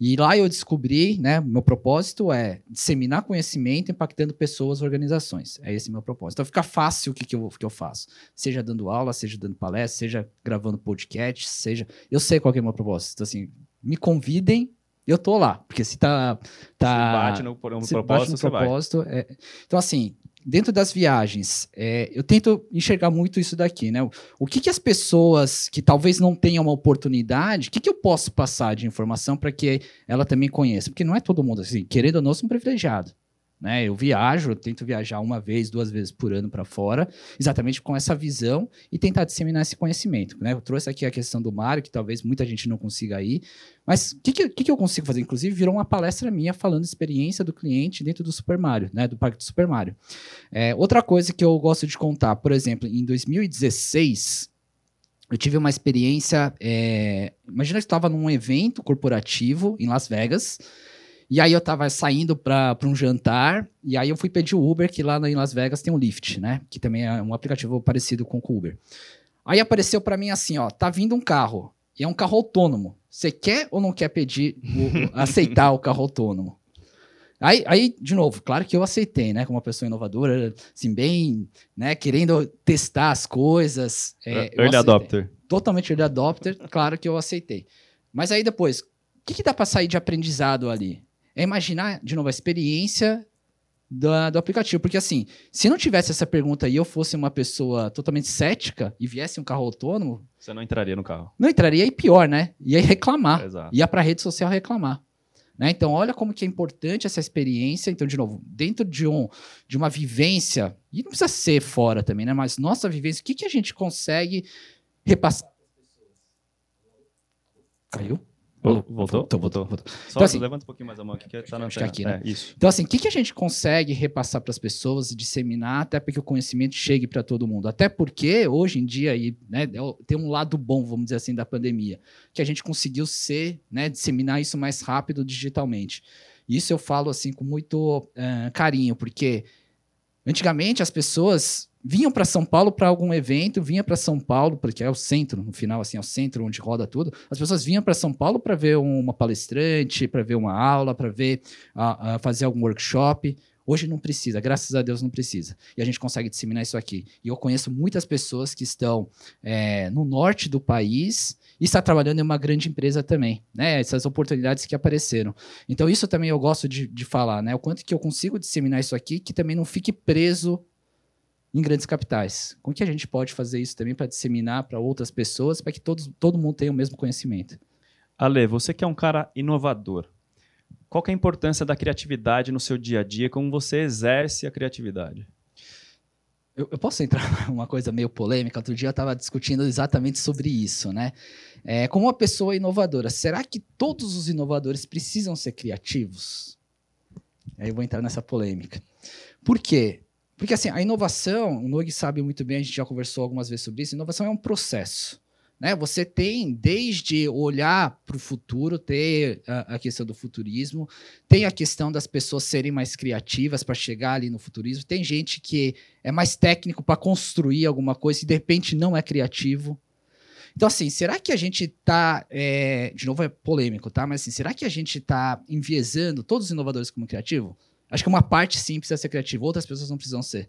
E lá eu descobri, né? Meu propósito é disseminar conhecimento impactando pessoas, organizações. É esse meu propósito. Então fica fácil o que, que, eu, que eu faço. Seja dando aula, seja dando palestra, seja gravando podcast, seja. Eu sei qual é o meu propósito. Então, assim, me convidem, eu tô lá. Porque se tá. tá Se bate no, no se bate propósito, no você vai. propósito, é- Então, assim, dentro das viagens, é, eu tento enxergar muito isso daqui, né? O, que, que as pessoas que talvez não tenham uma oportunidade, o que, que eu posso passar de informação para que ela também conheça? Porque não é todo mundo assim, querendo ou não, eu sou um privilegiado. Né? Eu viajo, eu tento viajar uma vez, duas vezes por ano para fora, exatamente com essa visão e tentar disseminar esse conhecimento. Né? Eu trouxe aqui a questão do Mário, que talvez muita gente não consiga ir, mas o que, que, que eu consigo fazer? Inclusive, virou uma palestra minha falando experiência do cliente dentro do Super Mario, né? Do Parque do Super Mario. É, outra coisa que eu gosto de contar, por exemplo, em 2016, eu tive uma experiência. é, imagina que eu estava num evento corporativo em Las Vegas. E aí eu estava saindo para um jantar, e aí eu fui pedir o Uber, que lá em Las Vegas tem um Lyft, né? Que também é um aplicativo parecido com o Uber. Aí apareceu para mim assim, ó, tá vindo um carro, e é um carro autônomo. Você quer ou não quer pedir, o- <laughs> aceitar o carro autônomo? Aí, aí, de novo, claro que eu aceitei, né? Como uma pessoa inovadora, assim, bem, né? Querendo testar as coisas. é, Early adopter. Totalmente early adopter, claro que eu aceitei. Mas aí depois, o que, que dá para sair de aprendizado ali? É imaginar, de novo, a experiência da- do aplicativo. Porque assim, se não tivesse essa pergunta e eu fosse uma pessoa totalmente cética e viesse um carro autônomo, Você não entraria no carro. não entraria e pior, né? Ia reclamar. Exato. Ia para a rede social reclamar. Né? Então, olha como que é importante essa experiência. Então, de novo, dentro de, um, de uma vivência, e não precisa ser fora também, né? Mas nossa vivência, o que, que a gente consegue repassar? Caiu? Vol- Voltou? Voltou, voltou, voltou. Só Então, assim- levanta um pouquinho mais a mão aqui, que tá na antena. aqui, É, isso. Então, assim, o que, que a gente consegue repassar para as pessoas, disseminar, até para que o conhecimento chegue para todo mundo? Até porque, hoje em dia, aí, né, é tem um lado bom, vamos dizer assim, da pandemia, que a gente conseguiu ser, né, disseminar isso mais rápido digitalmente. Isso eu falo, assim, com muito eh, carinho, porque antigamente as pessoas vinham para São Paulo para algum evento, vinha para São Paulo, porque é o centro, no final, assim, é o centro onde roda tudo. As pessoas vinham para São Paulo para ver uma palestrante, para ver uma aula, para ver a, a fazer algum workshop. Hoje não precisa, graças a Deus não precisa. E a gente consegue disseminar isso aqui. E eu conheço muitas pessoas que estão é, no norte do país e está trabalhando em uma grande empresa também, né? Essas oportunidades que apareceram. Então, isso também eu gosto de, de falar, né? O quanto que eu consigo disseminar isso aqui, que também não fique preso em grandes capitais. Como que a gente pode fazer isso também para disseminar para outras pessoas, para que todos, todo mundo tenha o mesmo conhecimento? Ale, você que é um cara inovador, qual que é a importância da criatividade no seu dia a dia? Como você exerce a criatividade? Eu, eu posso entrar <laughs> numa coisa meio polêmica? Outro dia eu estava discutindo exatamente sobre isso, né? É, como uma pessoa inovadora, será que todos os inovadores precisam ser criativos? Aí eu vou entrar nessa polêmica. Por quê? Porque assim, a inovação, o Nogue sabe muito bem, a gente já conversou algumas vezes sobre isso, inovação é um processo. Né? Você tem desde olhar para o futuro, ter a, a, questão do futurismo, tem a questão das pessoas serem mais criativas para chegar ali no futurismo, tem gente que é mais técnico para construir alguma coisa e de repente não é criativo. Então, assim, será que a gente está. É, de novo, é polêmico, tá? Mas assim, será que a gente está enviesando todos os inovadores como criativo? Acho que uma parte sim precisa ser criativa, outras pessoas não precisam ser.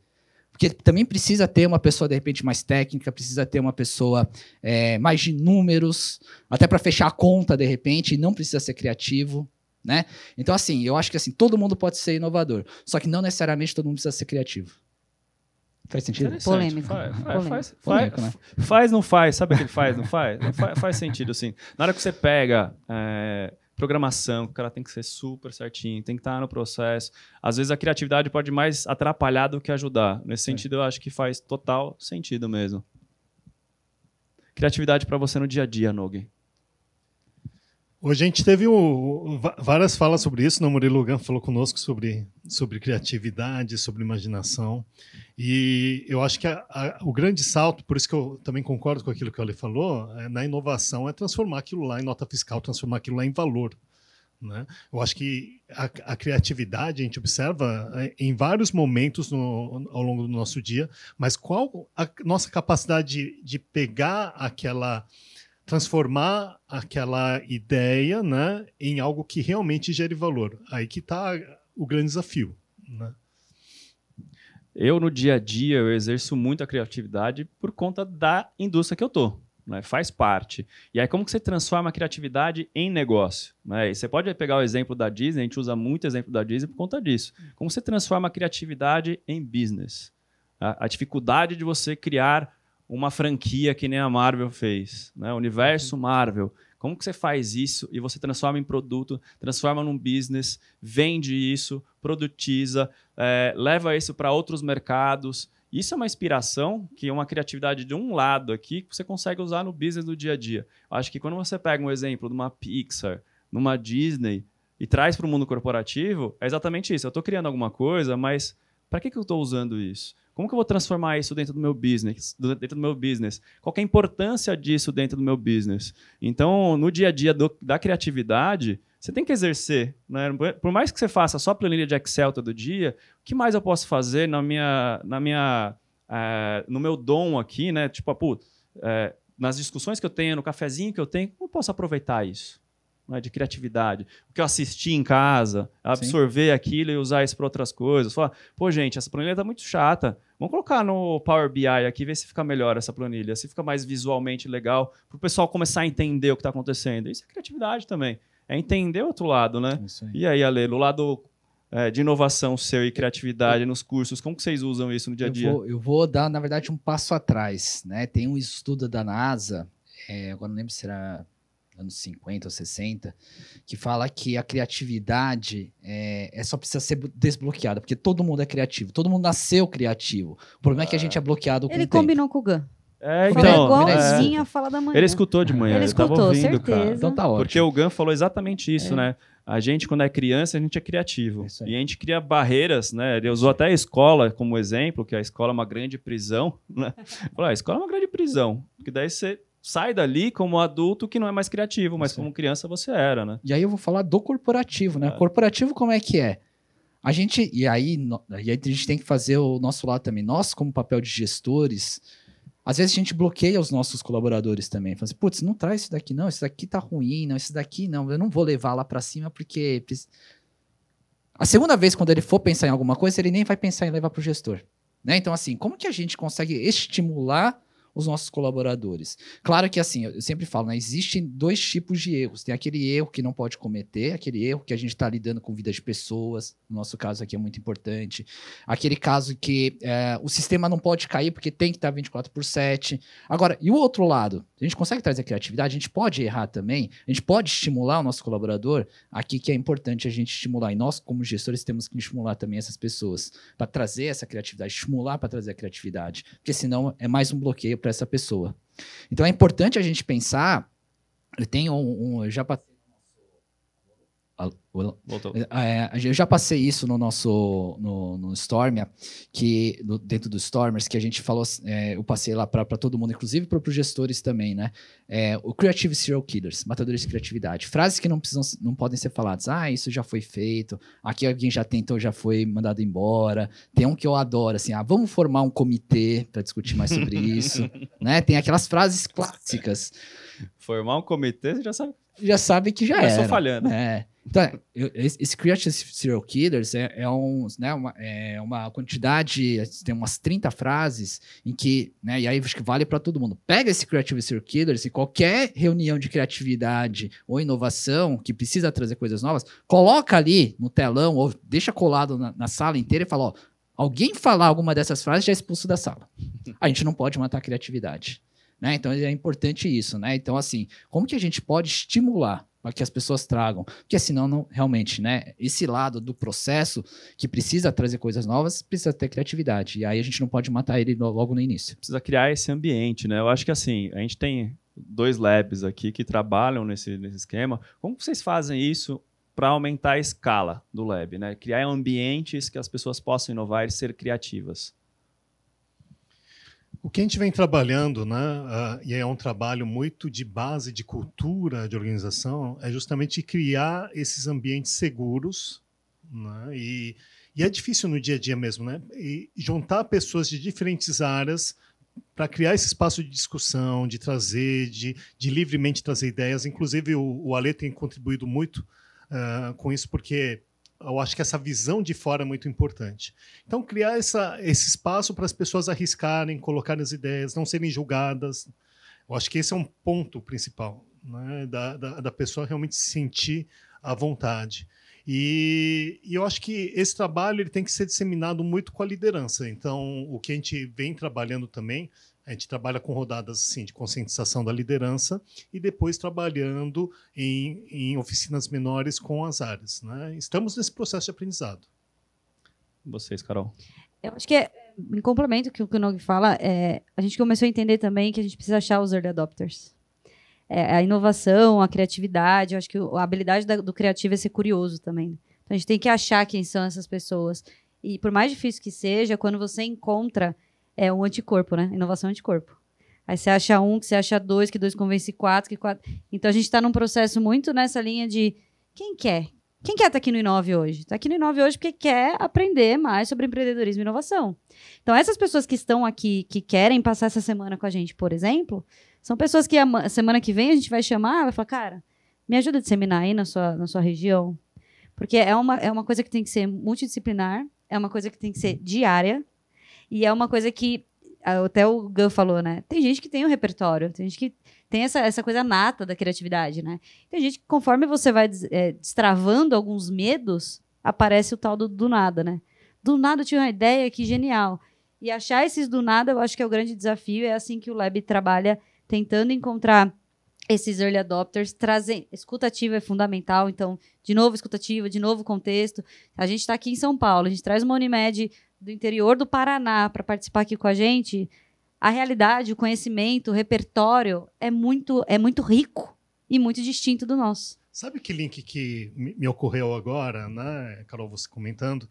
Porque também precisa ter uma pessoa, de repente, mais técnica, precisa ter uma pessoa é, mais de números, até para fechar a conta, de repente, e não precisa ser criativo. Né? Então, assim, eu acho que assim, todo mundo pode ser inovador, só que não necessariamente todo mundo precisa ser criativo. Faz sentido? Polêmico. Faz, faz, Polêmico. faz, né? faz, não faz. Sabe aquele faz, não faz? Não faz, faz sentido, sim. Na hora que você pega é, programação, que o cara tem que ser super certinho, tem que estar no processo. Às vezes a criatividade pode mais atrapalhar do que ajudar. Nesse sentido, eu acho que faz total sentido mesmo. Criatividade para você no dia a dia, Nogue. Hoje a gente teve várias falas sobre isso, né? Murilo Lugan falou conosco sobre, sobre criatividade, sobre imaginação. E eu acho que a- a- o grande salto, por isso que eu também concordo com aquilo que o falou, é, na inovação é transformar aquilo lá em nota fiscal, transformar aquilo lá em valor. Né? Eu acho que a, a criatividade a gente observa é, em vários momentos no- ao longo do nosso dia, mas qual a nossa capacidade de, de pegar aquela transformar aquela ideia né, em algo que realmente gere valor. Aí que está o grande desafio. Né? Eu, no dia a dia, eu exerço muito a criatividade por conta da indústria que eu tô. Né? Faz parte. E aí, como que você transforma a criatividade em negócio? Né? E você pode pegar o exemplo da Disney, a gente usa muito exemplo da Disney por conta disso. Como você transforma a criatividade em business? A, a dificuldade de você criar uma franquia que nem a Marvel fez, né? O universo Marvel. Como que você faz isso e você transforma em produto, transforma num business, vende isso, produtiza, é, leva isso para outros mercados. Isso é uma inspiração, que é uma criatividade de um lado aqui, que você consegue usar no business do dia a dia. Eu Acho que quando você pega um exemplo de uma Pixar, numa Disney, e traz para o mundo corporativo, é exatamente isso. Eu estou criando alguma coisa, mas para que, que eu estou usando isso? Como que eu vou transformar isso dentro do meu business? Dentro do meu business? Qual é a importância disso dentro do meu business? Então, no dia a dia do- da criatividade, você tem que exercer. Né? Por mais que você faça só planilha de Excel todo dia, o que mais eu posso fazer na minha, na minha, eh, no meu dom aqui, né? Tipo, eh, nas discussões que eu tenho, no cafezinho que eu tenho, como eu posso aproveitar isso? Né, de criatividade. O que eu assisti em casa, absorver aquilo e usar isso para outras coisas. Falar, pô, gente, essa planilha tá muito chata. Vamos colocar no Power BI aqui, ver se fica melhor essa planilha, se fica mais visualmente legal, para o pessoal começar a entender o que está acontecendo. Isso é criatividade também. É entender o outro lado, né? Isso aí. E aí, Ale, no lado é, de inovação seu e criatividade nos cursos, como que vocês usam isso no dia a dia? Eu vou, eu vou dar, na verdade, um passo atrás. Né? Tem um estudo da NASA, é, agora não lembro se era anos 50 ou 60, que fala que a criatividade é, é só precisa ser desbloqueada, porque todo mundo é criativo, todo mundo nasceu criativo. O problema é que a gente é bloqueado com Ele o tempo. combinou com o Gun. É, Falou então, igualzinho é, a fala da manhã. ele escutou de manhã, Ele escutou, ouvindo, cara. certeza. Então tá ótimo. Porque o Gun falou exatamente isso, né? A gente, quando é criança, a gente é criativo. E a gente cria barreiras, né? Ele usou até a escola como exemplo, que a escola é uma grande prisão, né? <laughs> Falou, ah, a escola é uma grande prisão. Porque daí você sai dali como adulto que não é mais criativo, mas aí. como criança você era, né? E aí eu vou falar do corporativo, né? É. Corporativo como é que é? A gente, e aí, no- e aí a gente tem que fazer o nosso lado também. Nós, como papel de gestores, às vezes a gente bloqueia os nossos colaboradores também. Fala assim, putz, não traz isso daqui não, isso daqui tá ruim, não, isso daqui não, eu não vou levar lá para cima porque... preci-" A segunda vez, quando ele for pensar em alguma coisa, ele nem vai pensar em levar para o gestor. Né? Então, assim, como que a gente consegue estimular os nossos colaboradores. Claro que assim, eu sempre falo, né, existem dois tipos de erros. Tem aquele erro que não pode cometer, aquele erro que a gente está lidando com vida de pessoas, no nosso caso aqui é muito importante. Aquele caso que é, o sistema não pode cair porque tem que estar 24 por 7. Agora, e o outro lado? A gente consegue trazer criatividade, a gente pode errar também, a gente pode estimular o nosso colaborador. Aqui que é importante a gente estimular. E nós, como gestores, temos que estimular também essas pessoas para trazer essa criatividade, estimular para trazer a criatividade. Porque senão é mais um bloqueio para essa pessoa. Então é importante a gente pensar. Eu tenho um, um eu já Voltou. É, eu já passei isso no nosso no, no Stormia, que no, dentro do Stormers, que a gente falou, é, eu passei lá para todo mundo, inclusive para os gestores também, né? É, o Creative Serial Killers, matadores de criatividade. Frases que não precisam, não podem ser faladas. Ah, isso já foi feito. Aqui alguém já tentou, já foi mandado embora. Tem um que eu adoro, assim, ah, vamos formar um comitê para discutir mais sobre <laughs> isso, né? Tem aquelas frases clássicas. Formar um comitê, você já sabe. Já sabe que já é. Começou falhando. É. Então, esse Creative Serial Killers é, é, um, né, uma, é uma quantidade, tem umas 30 frases em que, né, e aí acho que vale para todo mundo. Pega esse Creative Serial Killers e qualquer reunião de criatividade ou inovação que precisa trazer coisas novas, coloca ali no telão ou deixa colado na, na sala inteira e fala, ó, alguém falar alguma dessas frases já é expulso da sala. A gente não pode matar a criatividade. Né? Então é importante isso, né? Então, assim, como que a gente pode estimular para que as pessoas tragam. Porque senão, não, realmente, né? Esse lado do processo que precisa trazer coisas novas, precisa ter criatividade. E aí a gente não pode matar ele logo no início. Precisa criar esse ambiente, né? Eu acho que assim, a gente tem dois labs aqui que trabalham nesse, nesse esquema. Como vocês fazem isso para aumentar a escala do lab, né? Criar ambientes que as pessoas possam inovar e ser criativas. O que a gente vem trabalhando, né, uh, e é um trabalho muito de base de cultura de organização, é justamente criar esses ambientes seguros, né, e, e, é difícil no dia a dia mesmo, né, e juntar pessoas de diferentes áreas para criar esse espaço de discussão, de trazer, de, de livremente trazer ideias. Inclusive o, o Ale tem contribuído muito uh, com isso, porque eu acho que essa visão de fora é muito importante. Então, criar essa, esse espaço para as pessoas arriscarem, colocarem as ideias, não serem julgadas. Eu acho que esse é um ponto principal, né? da, da, da pessoa realmente se sentir à vontade. E, e, eu acho que esse trabalho ele tem que ser disseminado muito com a liderança. Então, o que a gente vem trabalhando também a gente trabalha com rodadas assim, de conscientização da liderança e depois trabalhando em, em oficinas menores com as áreas. Né? Estamos nesse processo de aprendizado. Vocês, Carol. Eu acho que, é, em complemento que o que o Nog fala, é, a gente começou a entender também que a gente precisa achar os early adopters. É, a inovação, a criatividade, eu acho que a habilidade da, do criativo é ser curioso também. Então a gente tem que achar quem são essas pessoas. E por mais difícil que seja, quando você encontra é um anticorpo, né? Inovação anticorpo. Aí você acha um, que você acha dois, que dois convence quatro, que quatro. Então a gente está num processo muito nessa linha de quem quer? Quem quer estar tá aqui no Inove hoje? Está aqui no Inove hoje porque quer aprender mais sobre empreendedorismo e inovação. Então, essas pessoas que estão aqui, que querem passar essa semana com a gente, por exemplo, são pessoas que a semana que vem a gente vai chamar, vai falar, cara, me ajuda a disseminar aí na sua, na sua região. Porque é uma, é uma coisa que tem que ser multidisciplinar, é uma coisa que tem que ser diária, e é uma coisa que até o Gun falou, né? Tem gente que tem um repertório, tem gente que tem essa, essa coisa nata da criatividade, né? Tem gente que, conforme você vai é, destravando alguns medos, aparece o tal do, do nada, né? Do nada eu tinha uma ideia, que genial. E achar esses do nada, eu acho que é o grande desafio. É assim que o Lab trabalha, tentando encontrar esses early adopters, trazem. Escutativa é fundamental, então, de novo, escutativa, de novo, contexto. A gente está aqui em São Paulo, a gente traz uma Unimed do interior do Paraná para participar aqui com a gente, a realidade, o conhecimento, o repertório é muito, é muito rico e muito distinto do nosso. Sabe que link que me ocorreu agora, né, Carol, você comentando?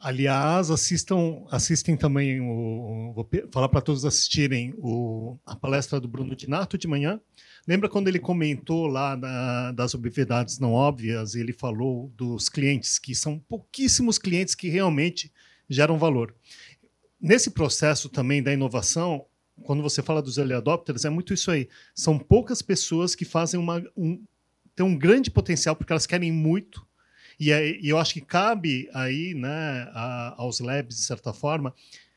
Aliás, assistam, assistem também o, vou falar para todos assistirem o, a palestra do Bruno Dinato de manhã. Lembra quando ele comentou lá na, das obviedades não óbvias? Ele falou dos clientes que são pouquíssimos clientes que realmente geram valor. Nesse processo também da inovação, quando você fala dos early adopters, é muito isso aí. São poucas pessoas que fazem uma, um, têm um grande potencial porque elas querem muito E, e eu acho que cabe aí, né, a- aos labs, de certa forma,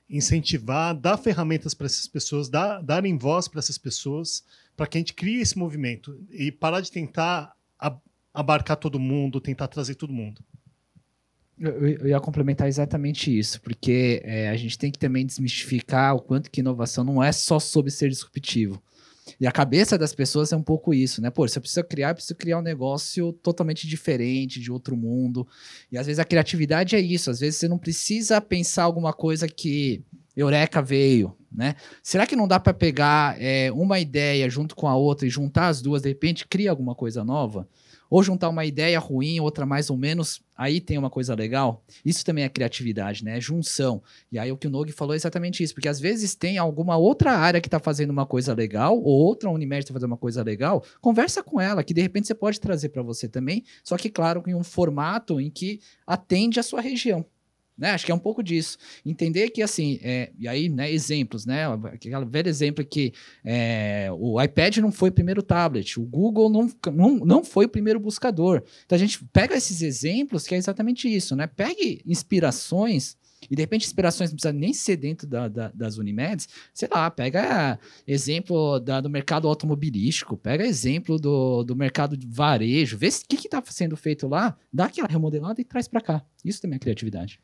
incentivar, dar ferramentas para essas pessoas, dar, darem voz para essas pessoas, para que a gente crie esse movimento e parar de tentar abarcar todo mundo, tentar trazer todo mundo. Eu, ia complementar exatamente isso, porque é, a gente tem que também desmistificar o quanto que inovação não é só sobre ser disruptivo. E a cabeça das pessoas é um pouco isso, né? Pô, se eu preciso criar, eu preciso criar um negócio totalmente diferente, de outro mundo. E às vezes a criatividade é isso, às vezes você não precisa pensar alguma coisa que Eureka veio, né? Será que não dá para pegar é, uma ideia junto com a outra e juntar as duas, de repente cria alguma coisa nova? Ou juntar uma ideia ruim, outra mais ou menos, aí tem uma coisa legal. Isso também é criatividade, né? É junção. E aí o que o Nogue falou é exatamente isso, porque às vezes tem alguma outra área que está fazendo uma coisa legal, ou outra Unimed está fazendo uma coisa legal, conversa com ela, que de repente você pode trazer para você também, só que, claro, em um formato em que atende a sua região. Né? Acho que é um pouco disso. Entender que, assim, é, e aí, né, exemplos, né? Aquele velho exemplo que é, o iPad não foi o primeiro tablet, o Google não, não, não foi o primeiro buscador. Então a gente pega esses exemplos que é exatamente isso, né? Pegue inspirações, e de repente inspirações não precisa nem ser dentro da, da- das Unimeds, sei lá, pega exemplo da- do mercado automobilístico, pega exemplo do, do mercado de varejo, vê o que está sendo feito lá, dá aquela remodelada e traz para cá. Isso também é criatividade.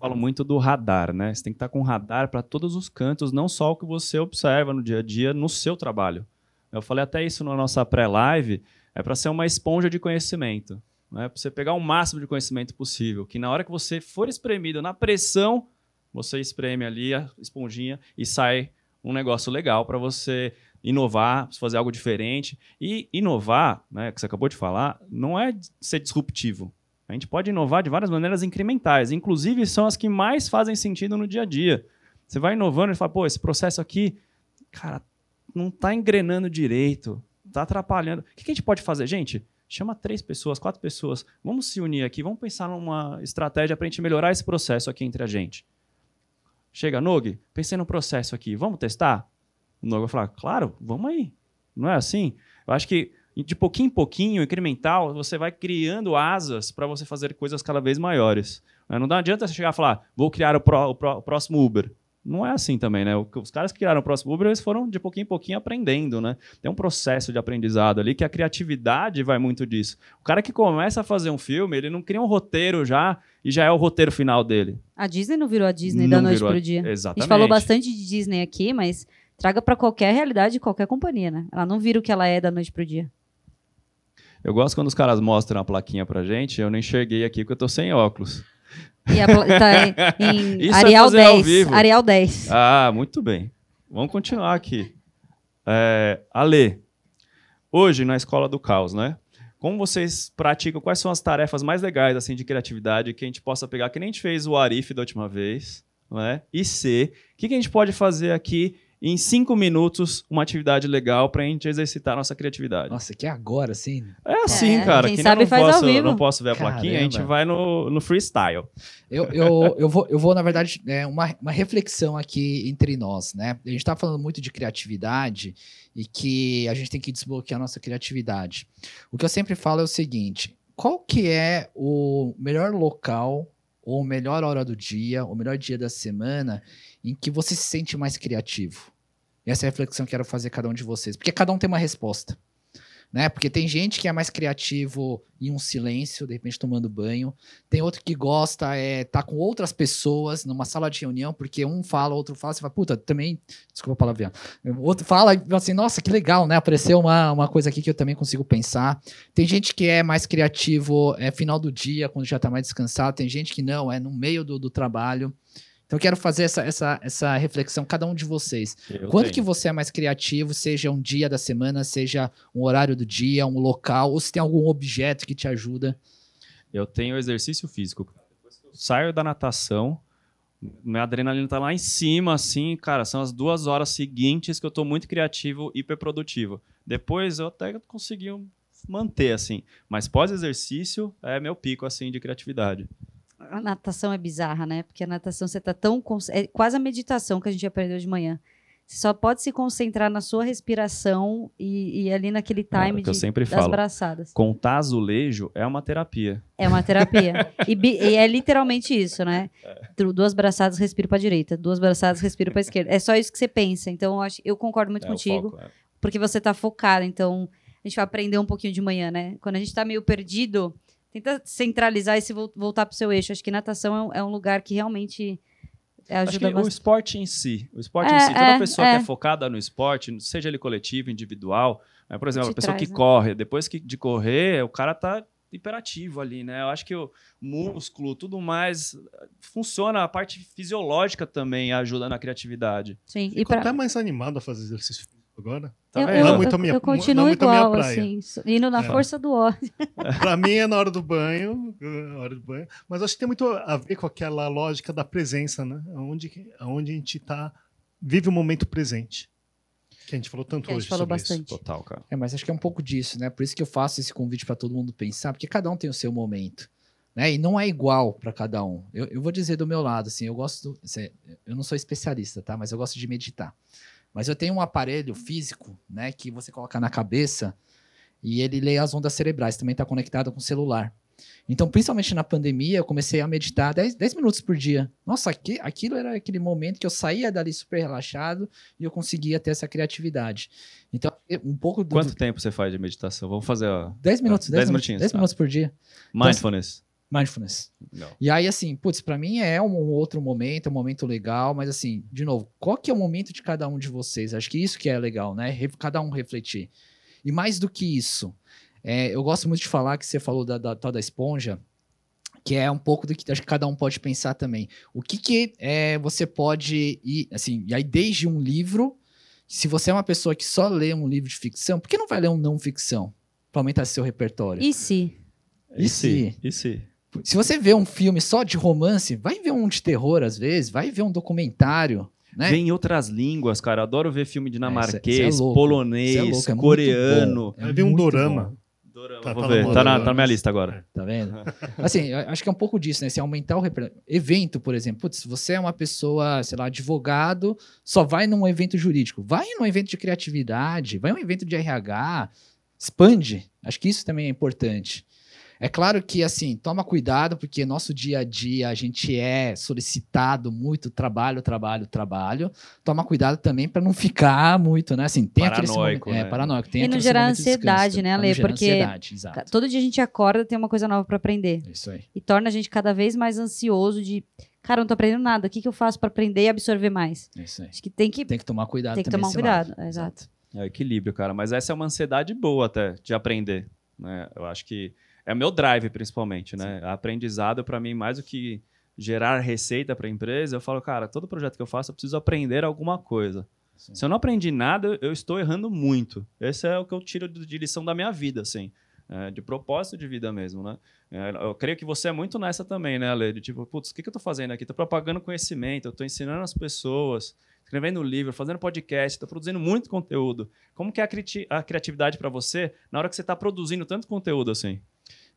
Falo muito do radar, né? Você tem que estar com radar para todos os cantos, não só o que você observa no dia a dia no seu trabalho. Eu falei até isso na nossa pré-live, é para ser uma esponja de conhecimento, né? Para você pegar o máximo de conhecimento possível, que na hora que você for espremido na pressão, você espreme ali a esponjinha e sai um negócio legal para você inovar, fazer algo diferente. E inovar, né, que você acabou de falar, não é ser disruptivo. A gente pode inovar de várias maneiras incrementais, inclusive são as que mais fazem sentido no dia a dia. Você vai inovando e fala, pô, esse processo aqui, cara, não está engrenando direito, está atrapalhando. O que a gente pode fazer? Gente, chama três pessoas, quatro pessoas, vamos se unir aqui, vamos pensar numa estratégia para a gente melhorar esse processo aqui entre a gente. Chega, Nog, pensei no processo aqui, vamos testar? O Nog vai falar, claro, vamos aí. Não é assim? Eu acho que de pouquinho em pouquinho, incremental, você vai criando asas para você fazer coisas cada vez maiores. né? Não adianta você chegar e falar, vou criar o, o o próximo Uber. Não é assim também, né? O Os caras que criaram o próximo Uber, eles foram de pouquinho em pouquinho aprendendo, né? Tem um processo de aprendizado ali que a criatividade vai muito disso. O cara que começa a fazer um filme, ele não cria um roteiro já e já é o roteiro final dele. A Disney não virou a Disney Não da noite virou a- pro dia. A Exatamente. gente falou bastante de Disney aqui, mas traga pra qualquer realidade de qualquer companhia, né? Ela não vira o que ela é da noite pro dia. Eu gosto quando os caras mostram a plaquinha pra gente, eu não enxerguei aqui porque eu tô sem óculos. E a, tá em, <laughs> em Isso é Arial ao 10. vivo. Arial 10. Ah, muito bem. Vamos continuar aqui. É, Ale, hoje na Escola do Caos, né? Como vocês praticam, quais são as tarefas mais legais assim de criatividade que a gente possa pegar, que nem a gente fez o Arif da última vez, né? E C, o que, que a gente pode fazer aqui em cinco minutos, uma atividade legal para a gente exercitar nossa criatividade? Nossa, que agora, assim. É assim, É, cara. quem que sabe eu faz não ao posso, vivo. não posso ver a plaquinha, a gente Caramba. vai no, no freestyle. Eu, eu, eu, vou, eu vou, na verdade, é uma, uma reflexão aqui entre nós, né? A gente tá falando muito de criatividade e que a gente tem que desbloquear a nossa criatividade. O que eu sempre falo é o seguinte: qual que é o melhor local, ou melhor hora do dia, ou melhor dia da semana em que você se sente mais criativo? Essa é a reflexão que eu quero fazer cada um de vocês, porque cada um tem uma resposta. Né? Porque tem gente que é mais criativo em um silêncio, de repente tomando banho. Tem outro que gosta é estar com outras pessoas numa sala de reunião, porque um fala, outro fala, você fala, puta, também. Desculpa a palavra. Outro fala assim, nossa, que legal, né? Apareceu uma, uma coisa aqui que eu também consigo pensar. Tem gente que é mais criativo é final do dia, quando já tá mais descansado. Tem gente que não, é no meio do, do trabalho. Então eu quero fazer essa, essa, essa reflexão, cada um de vocês. Eu Quando tenho. que você é mais criativo, seja um dia da semana, seja um horário do dia, um local, ou se tem algum objeto que te ajuda? Eu tenho exercício físico. Depois que eu saio da natação, minha adrenalina tá lá em cima, assim, cara, são as duas horas seguintes que eu tô muito criativo, hiperprodutivo. Depois eu até consegui manter, assim. Mas pós-exercício é meu pico, assim, de criatividade. A natação é bizarra, né? Porque a natação você tá tão. É quase a meditação que a gente aprendeu de manhã. Você só pode se concentrar na sua respiração e, e ali naquele É, time o que eu de, sempre das falo. braçadas. Contar azulejo é uma terapia. É uma terapia. e, e é literalmente isso, né? É. Du- Duas braçadas, respiro pra direita. Duas braçadas, respiro pra esquerda. É só isso que você pensa. Então, eu, acho, eu concordo muito É contigo. foco, é. porque você tá focado. Então, a gente vai aprender um pouquinho de manhã, né? Quando a gente tá meio perdido, tenta centralizar e se vol- voltar pro seu eixo. Acho que natação é um, é um lugar que realmente é, Acho que ajuda o esporte em si, o esporte É, em si, toda é, pessoa é. que é focada no esporte, seja ele coletivo, individual, né? por exemplo, Te a pessoa traz, que né? corre, depois que, de correr, o cara tá hiperativo ali, né? Eu acho que o músculo, tudo mais, funciona, a parte fisiológica também ajuda na criatividade. Sim. E pra, até mais animado a fazer exercício agora. Tá eu, Não é eu, muito a minha- eu continuo não é muito a minha igual, praia. assim, indo na É. força do ódio. <laughs> Pra mim é na hora do banho, eh, hora do banho. Mas acho que tem muito a ver com aquela lógica da presença, né? Onde, onde a gente tá, vive o momento presente. Que a gente falou tanto Que a gente hoje falou sobre bastante. Total, cara. É, mas acho que é um pouco disso, né? Por isso que eu faço esse convite para todo mundo pensar, porque cada um tem o seu momento, né? E não é igual para cada um. Eu, eu vou dizer do meu lado, assim, eu gosto, eu não sou especialista, tá? Mas eu gosto de meditar. Mas eu tenho um aparelho físico, né, que você coloca na cabeça e ele lê as ondas cerebrais, também está conectado com o celular. Então, principalmente na pandemia, eu comecei a meditar 10, 10 minutos por dia. Nossa, aqui, aquilo era aquele momento que eu saía dali super relaxado e eu conseguia ter essa criatividade. Então, um pouco do, Quanto tempo você faz de meditação? Vamos fazer ó, 10 minutos, 10, 10 minutos, minutinhos, 10 tá. minutos por dia. mindfulness. Mindfulness. Não. E aí, assim, putz, pra mim é um outro momento, é um momento legal, mas assim, de novo, qual que é o momento de cada um de vocês? Acho que isso que é legal, né? Cada um refletir. E mais do que isso, é, eu gosto muito de falar que você falou da, da tal da esponja, que é um pouco do que acho que cada um pode pensar também. O que que é, você pode ir, assim, e aí desde um livro, se você é uma pessoa que só lê um livro de ficção, por que não vai ler um não ficção? Pra aumentar seu repertório. E se? E se? E se? Se você vê um filme só de romance, vai ver um de terror às vezes, vai ver um documentário, né? Vem em outras línguas, cara. Eu adoro ver filme dinamarquês, isso é louco. polonês, Isso é louco, é coreano. é Vai ver um dorama. bom, Dorama, Tá- vou tá ver. na Tá na, tá na minha lista agora. Tá vendo? <laughs> Assim, acho que é um pouco disso, né? Se aumentar o repertório. Evento, por exemplo. Putz, você é uma pessoa, sei lá, advogado, só vai num evento jurídico. Vai num evento de criatividade, vai num evento de RH, expande. Acho que isso também é importante. É claro que, assim, toma cuidado, porque nosso dia a dia a gente é solicitado muito trabalho, trabalho, trabalho. Toma cuidado também para não ficar muito, né? Assim, tem aquele Paranoico, momento- né? É, paranoico. Tem E não gerar de descanso ansiedade, também, né, gerar Porque ansiedade, exato. Todo dia a gente acorda tem uma coisa nova pra aprender. Isso aí. E torna a gente cada vez mais ansioso de, cara, eu não tô aprendendo nada. O que, que eu faço pra aprender e absorver mais? É isso aí. Acho que tem que, Tem que tomar cuidado tem que tomar um cuidado. lado. Exato. É o equilíbrio, cara. Mas essa é uma ansiedade boa até de aprender. Né? Eu acho que é o meu drive, principalmente, né? Aprendizado, para mim, mais do que gerar receita para a empresa, eu falo, cara, todo projeto que eu faço, eu preciso aprender alguma coisa. Sim. Se eu não aprendi nada, eu estou errando muito. Esse é o que eu tiro de lição da minha vida, assim. É, de propósito de vida mesmo, né? É, eu creio que você é muito nessa também, né, Ale? De tipo, putz, o que, que eu tô fazendo aqui? Tô propagando conhecimento, eu tô ensinando as pessoas, escrevendo livro, fazendo podcast, tô produzindo muito conteúdo. Como que é a, criti- a criatividade para você na hora que você tá produzindo tanto conteúdo assim?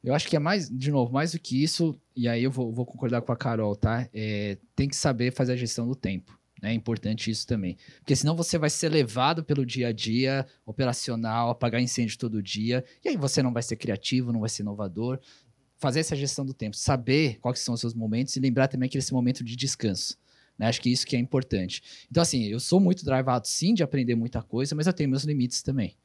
Eu acho que é mais, de novo, mais do que isso, e aí eu vou, vou concordar com a Carol, tá? É, tem que saber fazer a gestão do tempo. né? É importante isso também. Porque senão você vai ser levado pelo dia a dia, operacional, apagar incêndio todo dia, e aí você não vai ser criativo, não vai ser inovador. Fazer essa gestão do tempo, saber quais são os seus momentos e lembrar também que esse momento de descanso. né? Acho que isso que é importante. Então, assim, eu sou muito drivado, sim, de aprender muita coisa, mas eu tenho meus limites também.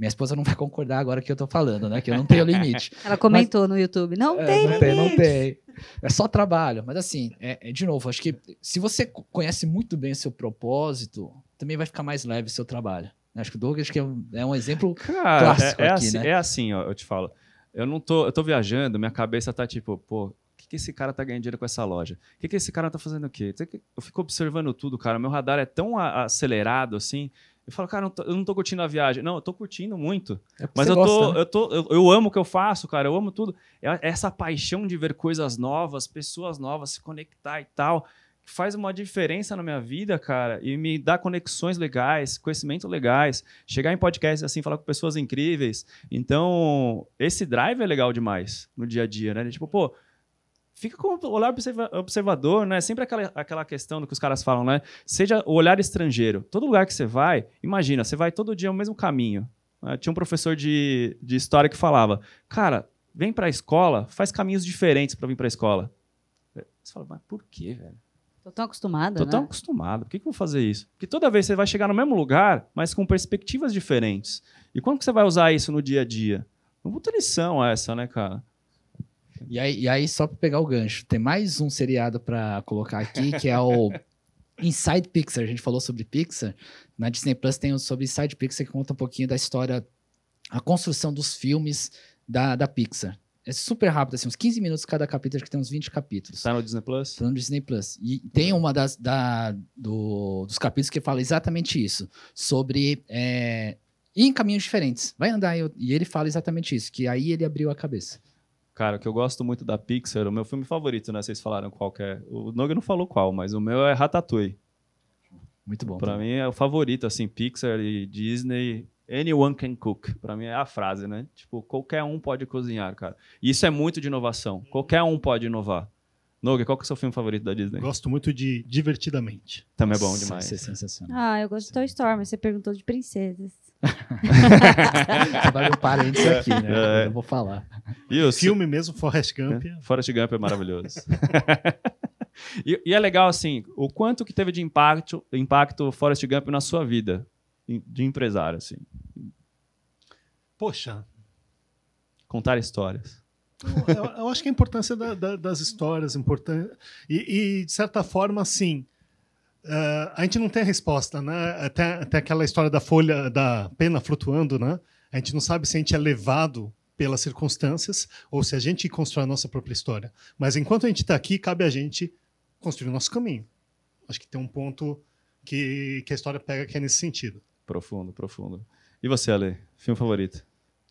Minha esposa não vai concordar agora que eu tô falando, né? Que eu não tenho limite. <laughs> Ela comentou no YouTube. Não É, tem não tem, não limite. tem. É só trabalho. Mas assim, é, é, de novo, acho que se você co- conhece muito bem o seu propósito, também vai ficar mais leve o seu trabalho. Acho que o Douglas acho que é, um, é um exemplo. Cara, Clássico é, é aqui, assim, né? é assim, ó, eu te falo. Eu não tô, eu tô viajando, minha cabeça tá tipo, pô, o que, que esse cara tá ganhando dinheiro com essa loja? O que, que esse cara tá fazendo o quê? Eu fico observando tudo, cara. Meu radar é tão a- acelerado assim. Eu falo, cara, eu não tô- tô curtindo a viagem. Não, eu tô curtindo muito. É Mas eu, tô, gosta, né? eu, tô, eu, eu amo o que eu faço, cara. Eu amo tudo. É essa paixão de ver coisas novas, pessoas novas, se conectar e tal, que faz uma diferença na minha vida, cara, e me dá conexões legais, conhecimento legais. Chegar em podcast assim, falar com pessoas incríveis. Então, esse drive é legal demais no dia a dia, né? Tipo, pô, fica com o olhar observa- observador, né? Sempre aquela, aquela questão do que os caras falam, né? Seja o olhar estrangeiro. Todo lugar que você vai, imagina, você vai todo dia o mesmo caminho. né? Tinha um professor de, de história que falava, cara, vem pra escola, faz caminhos diferentes pra vir pra escola. Você fala, mas por quê, velho? Tô tão acostumada, Tô né? tão acostumado. Por que, que eu vou fazer isso? Porque toda vez você vai chegar no mesmo lugar, mas com perspectivas diferentes. E como que você vai usar isso no dia a dia? Uma puta lição essa, né, cara? E aí, e aí, só pra pegar o gancho, tem mais um seriado pra colocar aqui, que é o <laughs> Inside Pixar. A gente falou sobre Pixar. Na Disney Plus tem o sobre Inside Pixar, que conta um pouquinho da história, a construção dos filmes da, da Pixar. É super rápido, assim, uns 15 minutos cada capítulo, acho que tem uns 20 capítulos. Tá no Disney Plus? Tá no Disney Plus. E tem uma das, da- do- dos capítulos que fala exatamente isso. Sobre é, ir em caminhos diferentes. Vai andar e, e ele fala exatamente isso. Que aí ele abriu a cabeça. Cara, o que eu gosto muito da Pixar, o meu filme favorito, né? Vocês falaram qual que é. O Nogue não falou qual, mas o meu é Ratatouille. Muito bom. Pra mim é o favorito, assim, Pixar e Disney. Anyone can cook. Pra mim é a frase, né? Tipo, qualquer um pode cozinhar, cara. E isso é muito de inovação. Qualquer um pode inovar. Nogue, qual que é o seu filme favorito da Disney? Gosto muito de Divertidamente. Também é bom demais. Isso é sensacional. Ah, eu gosto de Toy Story, mas você perguntou de princesas. Você vai um parênteses aqui, né? É. Eu não vou falar. E o Filme mesmo, Forrest Gump. É, Forrest Gump é maravilhoso. <laughs> e, e é legal, assim, o quanto que teve de impacto, impacto Forrest Gump na sua vida, de empresário, assim. Poxa, Contar histórias. eu, eu- eu acho que a importância da- da- das histórias importante e, e, de certa forma, assim, eh, a gente não tem a resposta, né? Até, até aquela história da folha, da pena flutuando, né? A gente não sabe se a gente é levado pelas circunstâncias ou se a gente constrói a nossa própria história. Mas enquanto a gente está aqui, cabe a gente construir o nosso caminho. Acho que tem um ponto que, que a história pega que é nesse sentido. Profundo, profundo. E você, Ale? Filme favorito?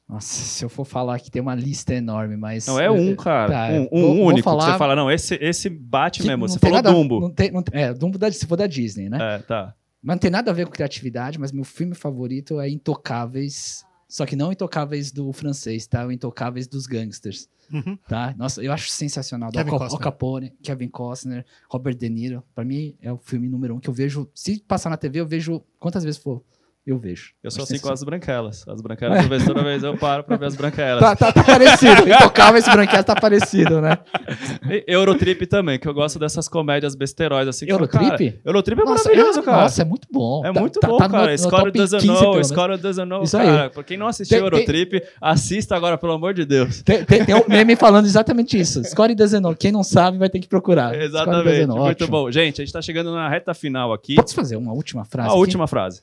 Nossa, se eu for falar que tem uma lista enorme, mas. Não, é um, cara. Tá, um um vou- vou único. que falar- você fala, não, esse, esse bate que mesmo. Você falou nada- Dumbo. Não tem, não tem- é, Dumbo da, se for da Disney, né? É, tá. Mas não tem nada a ver com criatividade, mas meu filme favorito é Intocáveis. Só que não Intocáveis do francês, tá? O Intocáveis dos gangsters, Uhum. tá? Nossa, eu acho sensacional. Kevin Al Costner. Capone, Kevin Costner, Robert De Niro. Pra mim é o filme número um que eu vejo. Se passar na TV, eu vejo quantas vezes for. Eu vejo. Eu sou assim com as branquelas. As branquelas, toda vez, toda vez eu paro pra ver as branquelas. Tá, tá, tá parecido. Intocáveis branquelas tá parecido, né? E Eurotrip também, que eu gosto dessas comédias besteróis assim. Eurotrip? Cara, Eurotrip é Nossa, maravilhoso, é, cara. Nossa, é muito bom. É Tá- muito tá- bom, tá cara. Score doesn't 15, know, Score doesn't know. Isso aí. Cara, pra quem não assistiu Tem- tem- Eurotrip, assista agora, pelo amor de Deus. Tem, tem, tem um meme falando exatamente isso. Score doesn't know. Quem não sabe vai ter que procurar. Exatamente. know, Muito ótimo. bom. Gente, a gente tá chegando na reta final aqui. Posso fazer uma última frase? A aqui? última frase.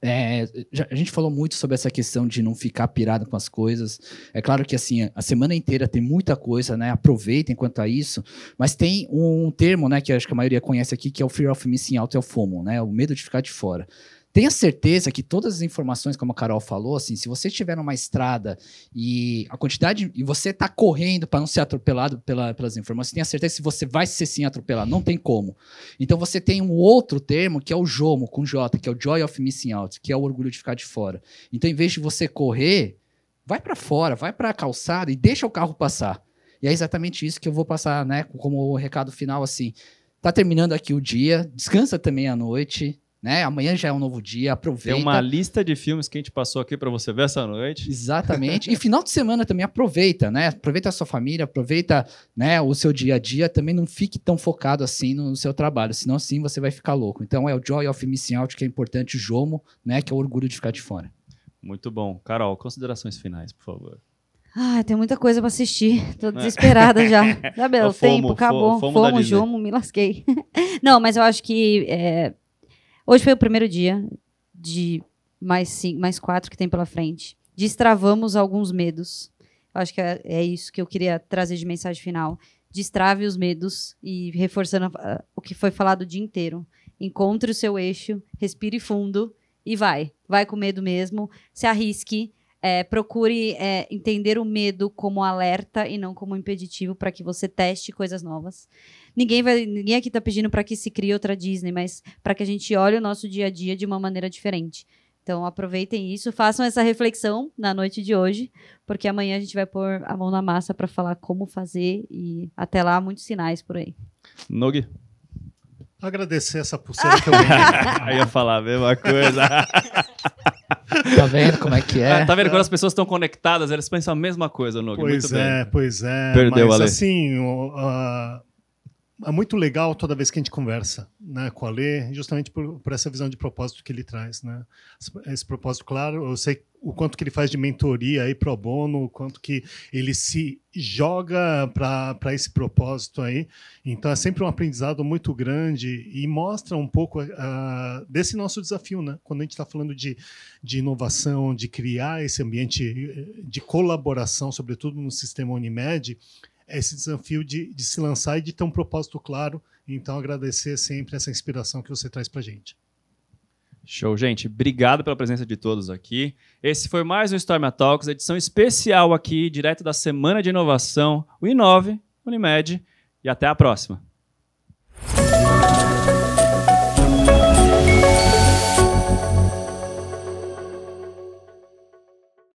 É, a gente falou muito sobre essa questão de não ficar pirado com as coisas. É claro que assim, a semana inteira tem muita coisa, né? Aproveitem quanto a isso. Mas tem um termo, né, que acho que a maioria conhece aqui, que é o fear of missing out, é o FOMO, né? O medo de ficar de fora. Tenha certeza que todas as informações, como a Carol falou, assim, se você estiver numa estrada e a quantidade e você tá correndo para não ser atropelado pela- pelas informações, tenha certeza que você vai ser sim atropelado, não tem como. Então você tem um outro termo que é o JOMO, com J, que é o Joy of Missing Out, que é o orgulho de ficar de fora. Então, em vez de você correr, vai para fora, vai para a calçada e deixa o carro passar. E é exatamente isso que eu vou passar, né, como recado final assim. Tá terminando aqui o dia, descansa também à noite, né? Amanhã já é um novo dia, Tem aproveita. uma lista de filmes que a gente passou aqui pra você ver essa noite. Exatamente. <laughs> E final de semana também aproveita, né? Aproveita a sua família, aproveita, né, o seu dia a dia, também não fique tão focado assim no seu trabalho, senão assim você vai ficar louco. Então é o Joy of Missing Out que é importante, o Jomo, né, que é o orgulho de ficar de fora. Muito bom. Carol, considerações finais, por favor. Ah, tem muita coisa pra assistir. Tô <laughs> desesperada já. <laughs> Já bem, É o tempo acabou. fo- FOMO Fomo. Jomo, me lasquei. Não, mas eu acho que é, hoje foi o primeiro dia de mais, cinco, mais quatro que tem pela frente. Destravamos alguns medos. Acho que é, é isso que eu queria trazer de mensagem final. Destrave os medos e reforçando o que foi falado o dia inteiro. Encontre o seu eixo, respire fundo e vai. Vai com medo mesmo, se arrisque. É, procure é, entender o medo como alerta e não como impeditivo para que você teste coisas novas. Ninguém, vai, ninguém aqui está pedindo para que se crie outra Disney, mas para que a gente olhe o nosso dia a dia de uma maneira diferente. Então aproveitem isso, façam essa reflexão na noite de hoje, porque amanhã a gente vai pôr a mão na massa para falar como fazer e até lá muitos sinais por aí. Nogue. Agradecer essa pulseira que eu <laughs> ganhei. Aí ia falar a mesma coisa. <laughs> Tá vendo como é que é? Ah, tá vendo quando as pessoas estão conectadas, elas pensam a mesma coisa, Nogue. Pois Muito é, bem. pois é. Perdeu, mas Ale. assim, o- a- é muito legal toda vez que a gente conversa né, com o Ale, justamente por, por essa visão de propósito que ele traz. Né? Esse, propósito, claro, eu sei o quanto que ele faz de mentoria aí pro bono, o quanto que ele se joga para esse propósito aí. Então é sempre um aprendizado muito grande e mostra um pouco ah, desse nosso desafio, né? Quando a gente está falando de, de inovação, de criar esse ambiente eh, de colaboração, sobretudo no sistema Unimed, esse desafio de, de se lançar e de ter um propósito claro. Então agradecer sempre essa inspiração que você traz para gente. Show, gente. Obrigado pela presença de todos aqui. Esse foi mais um Storm Talks, edição especial aqui, direto da Semana de Inovação, o Inove, Unimed. E até a próxima.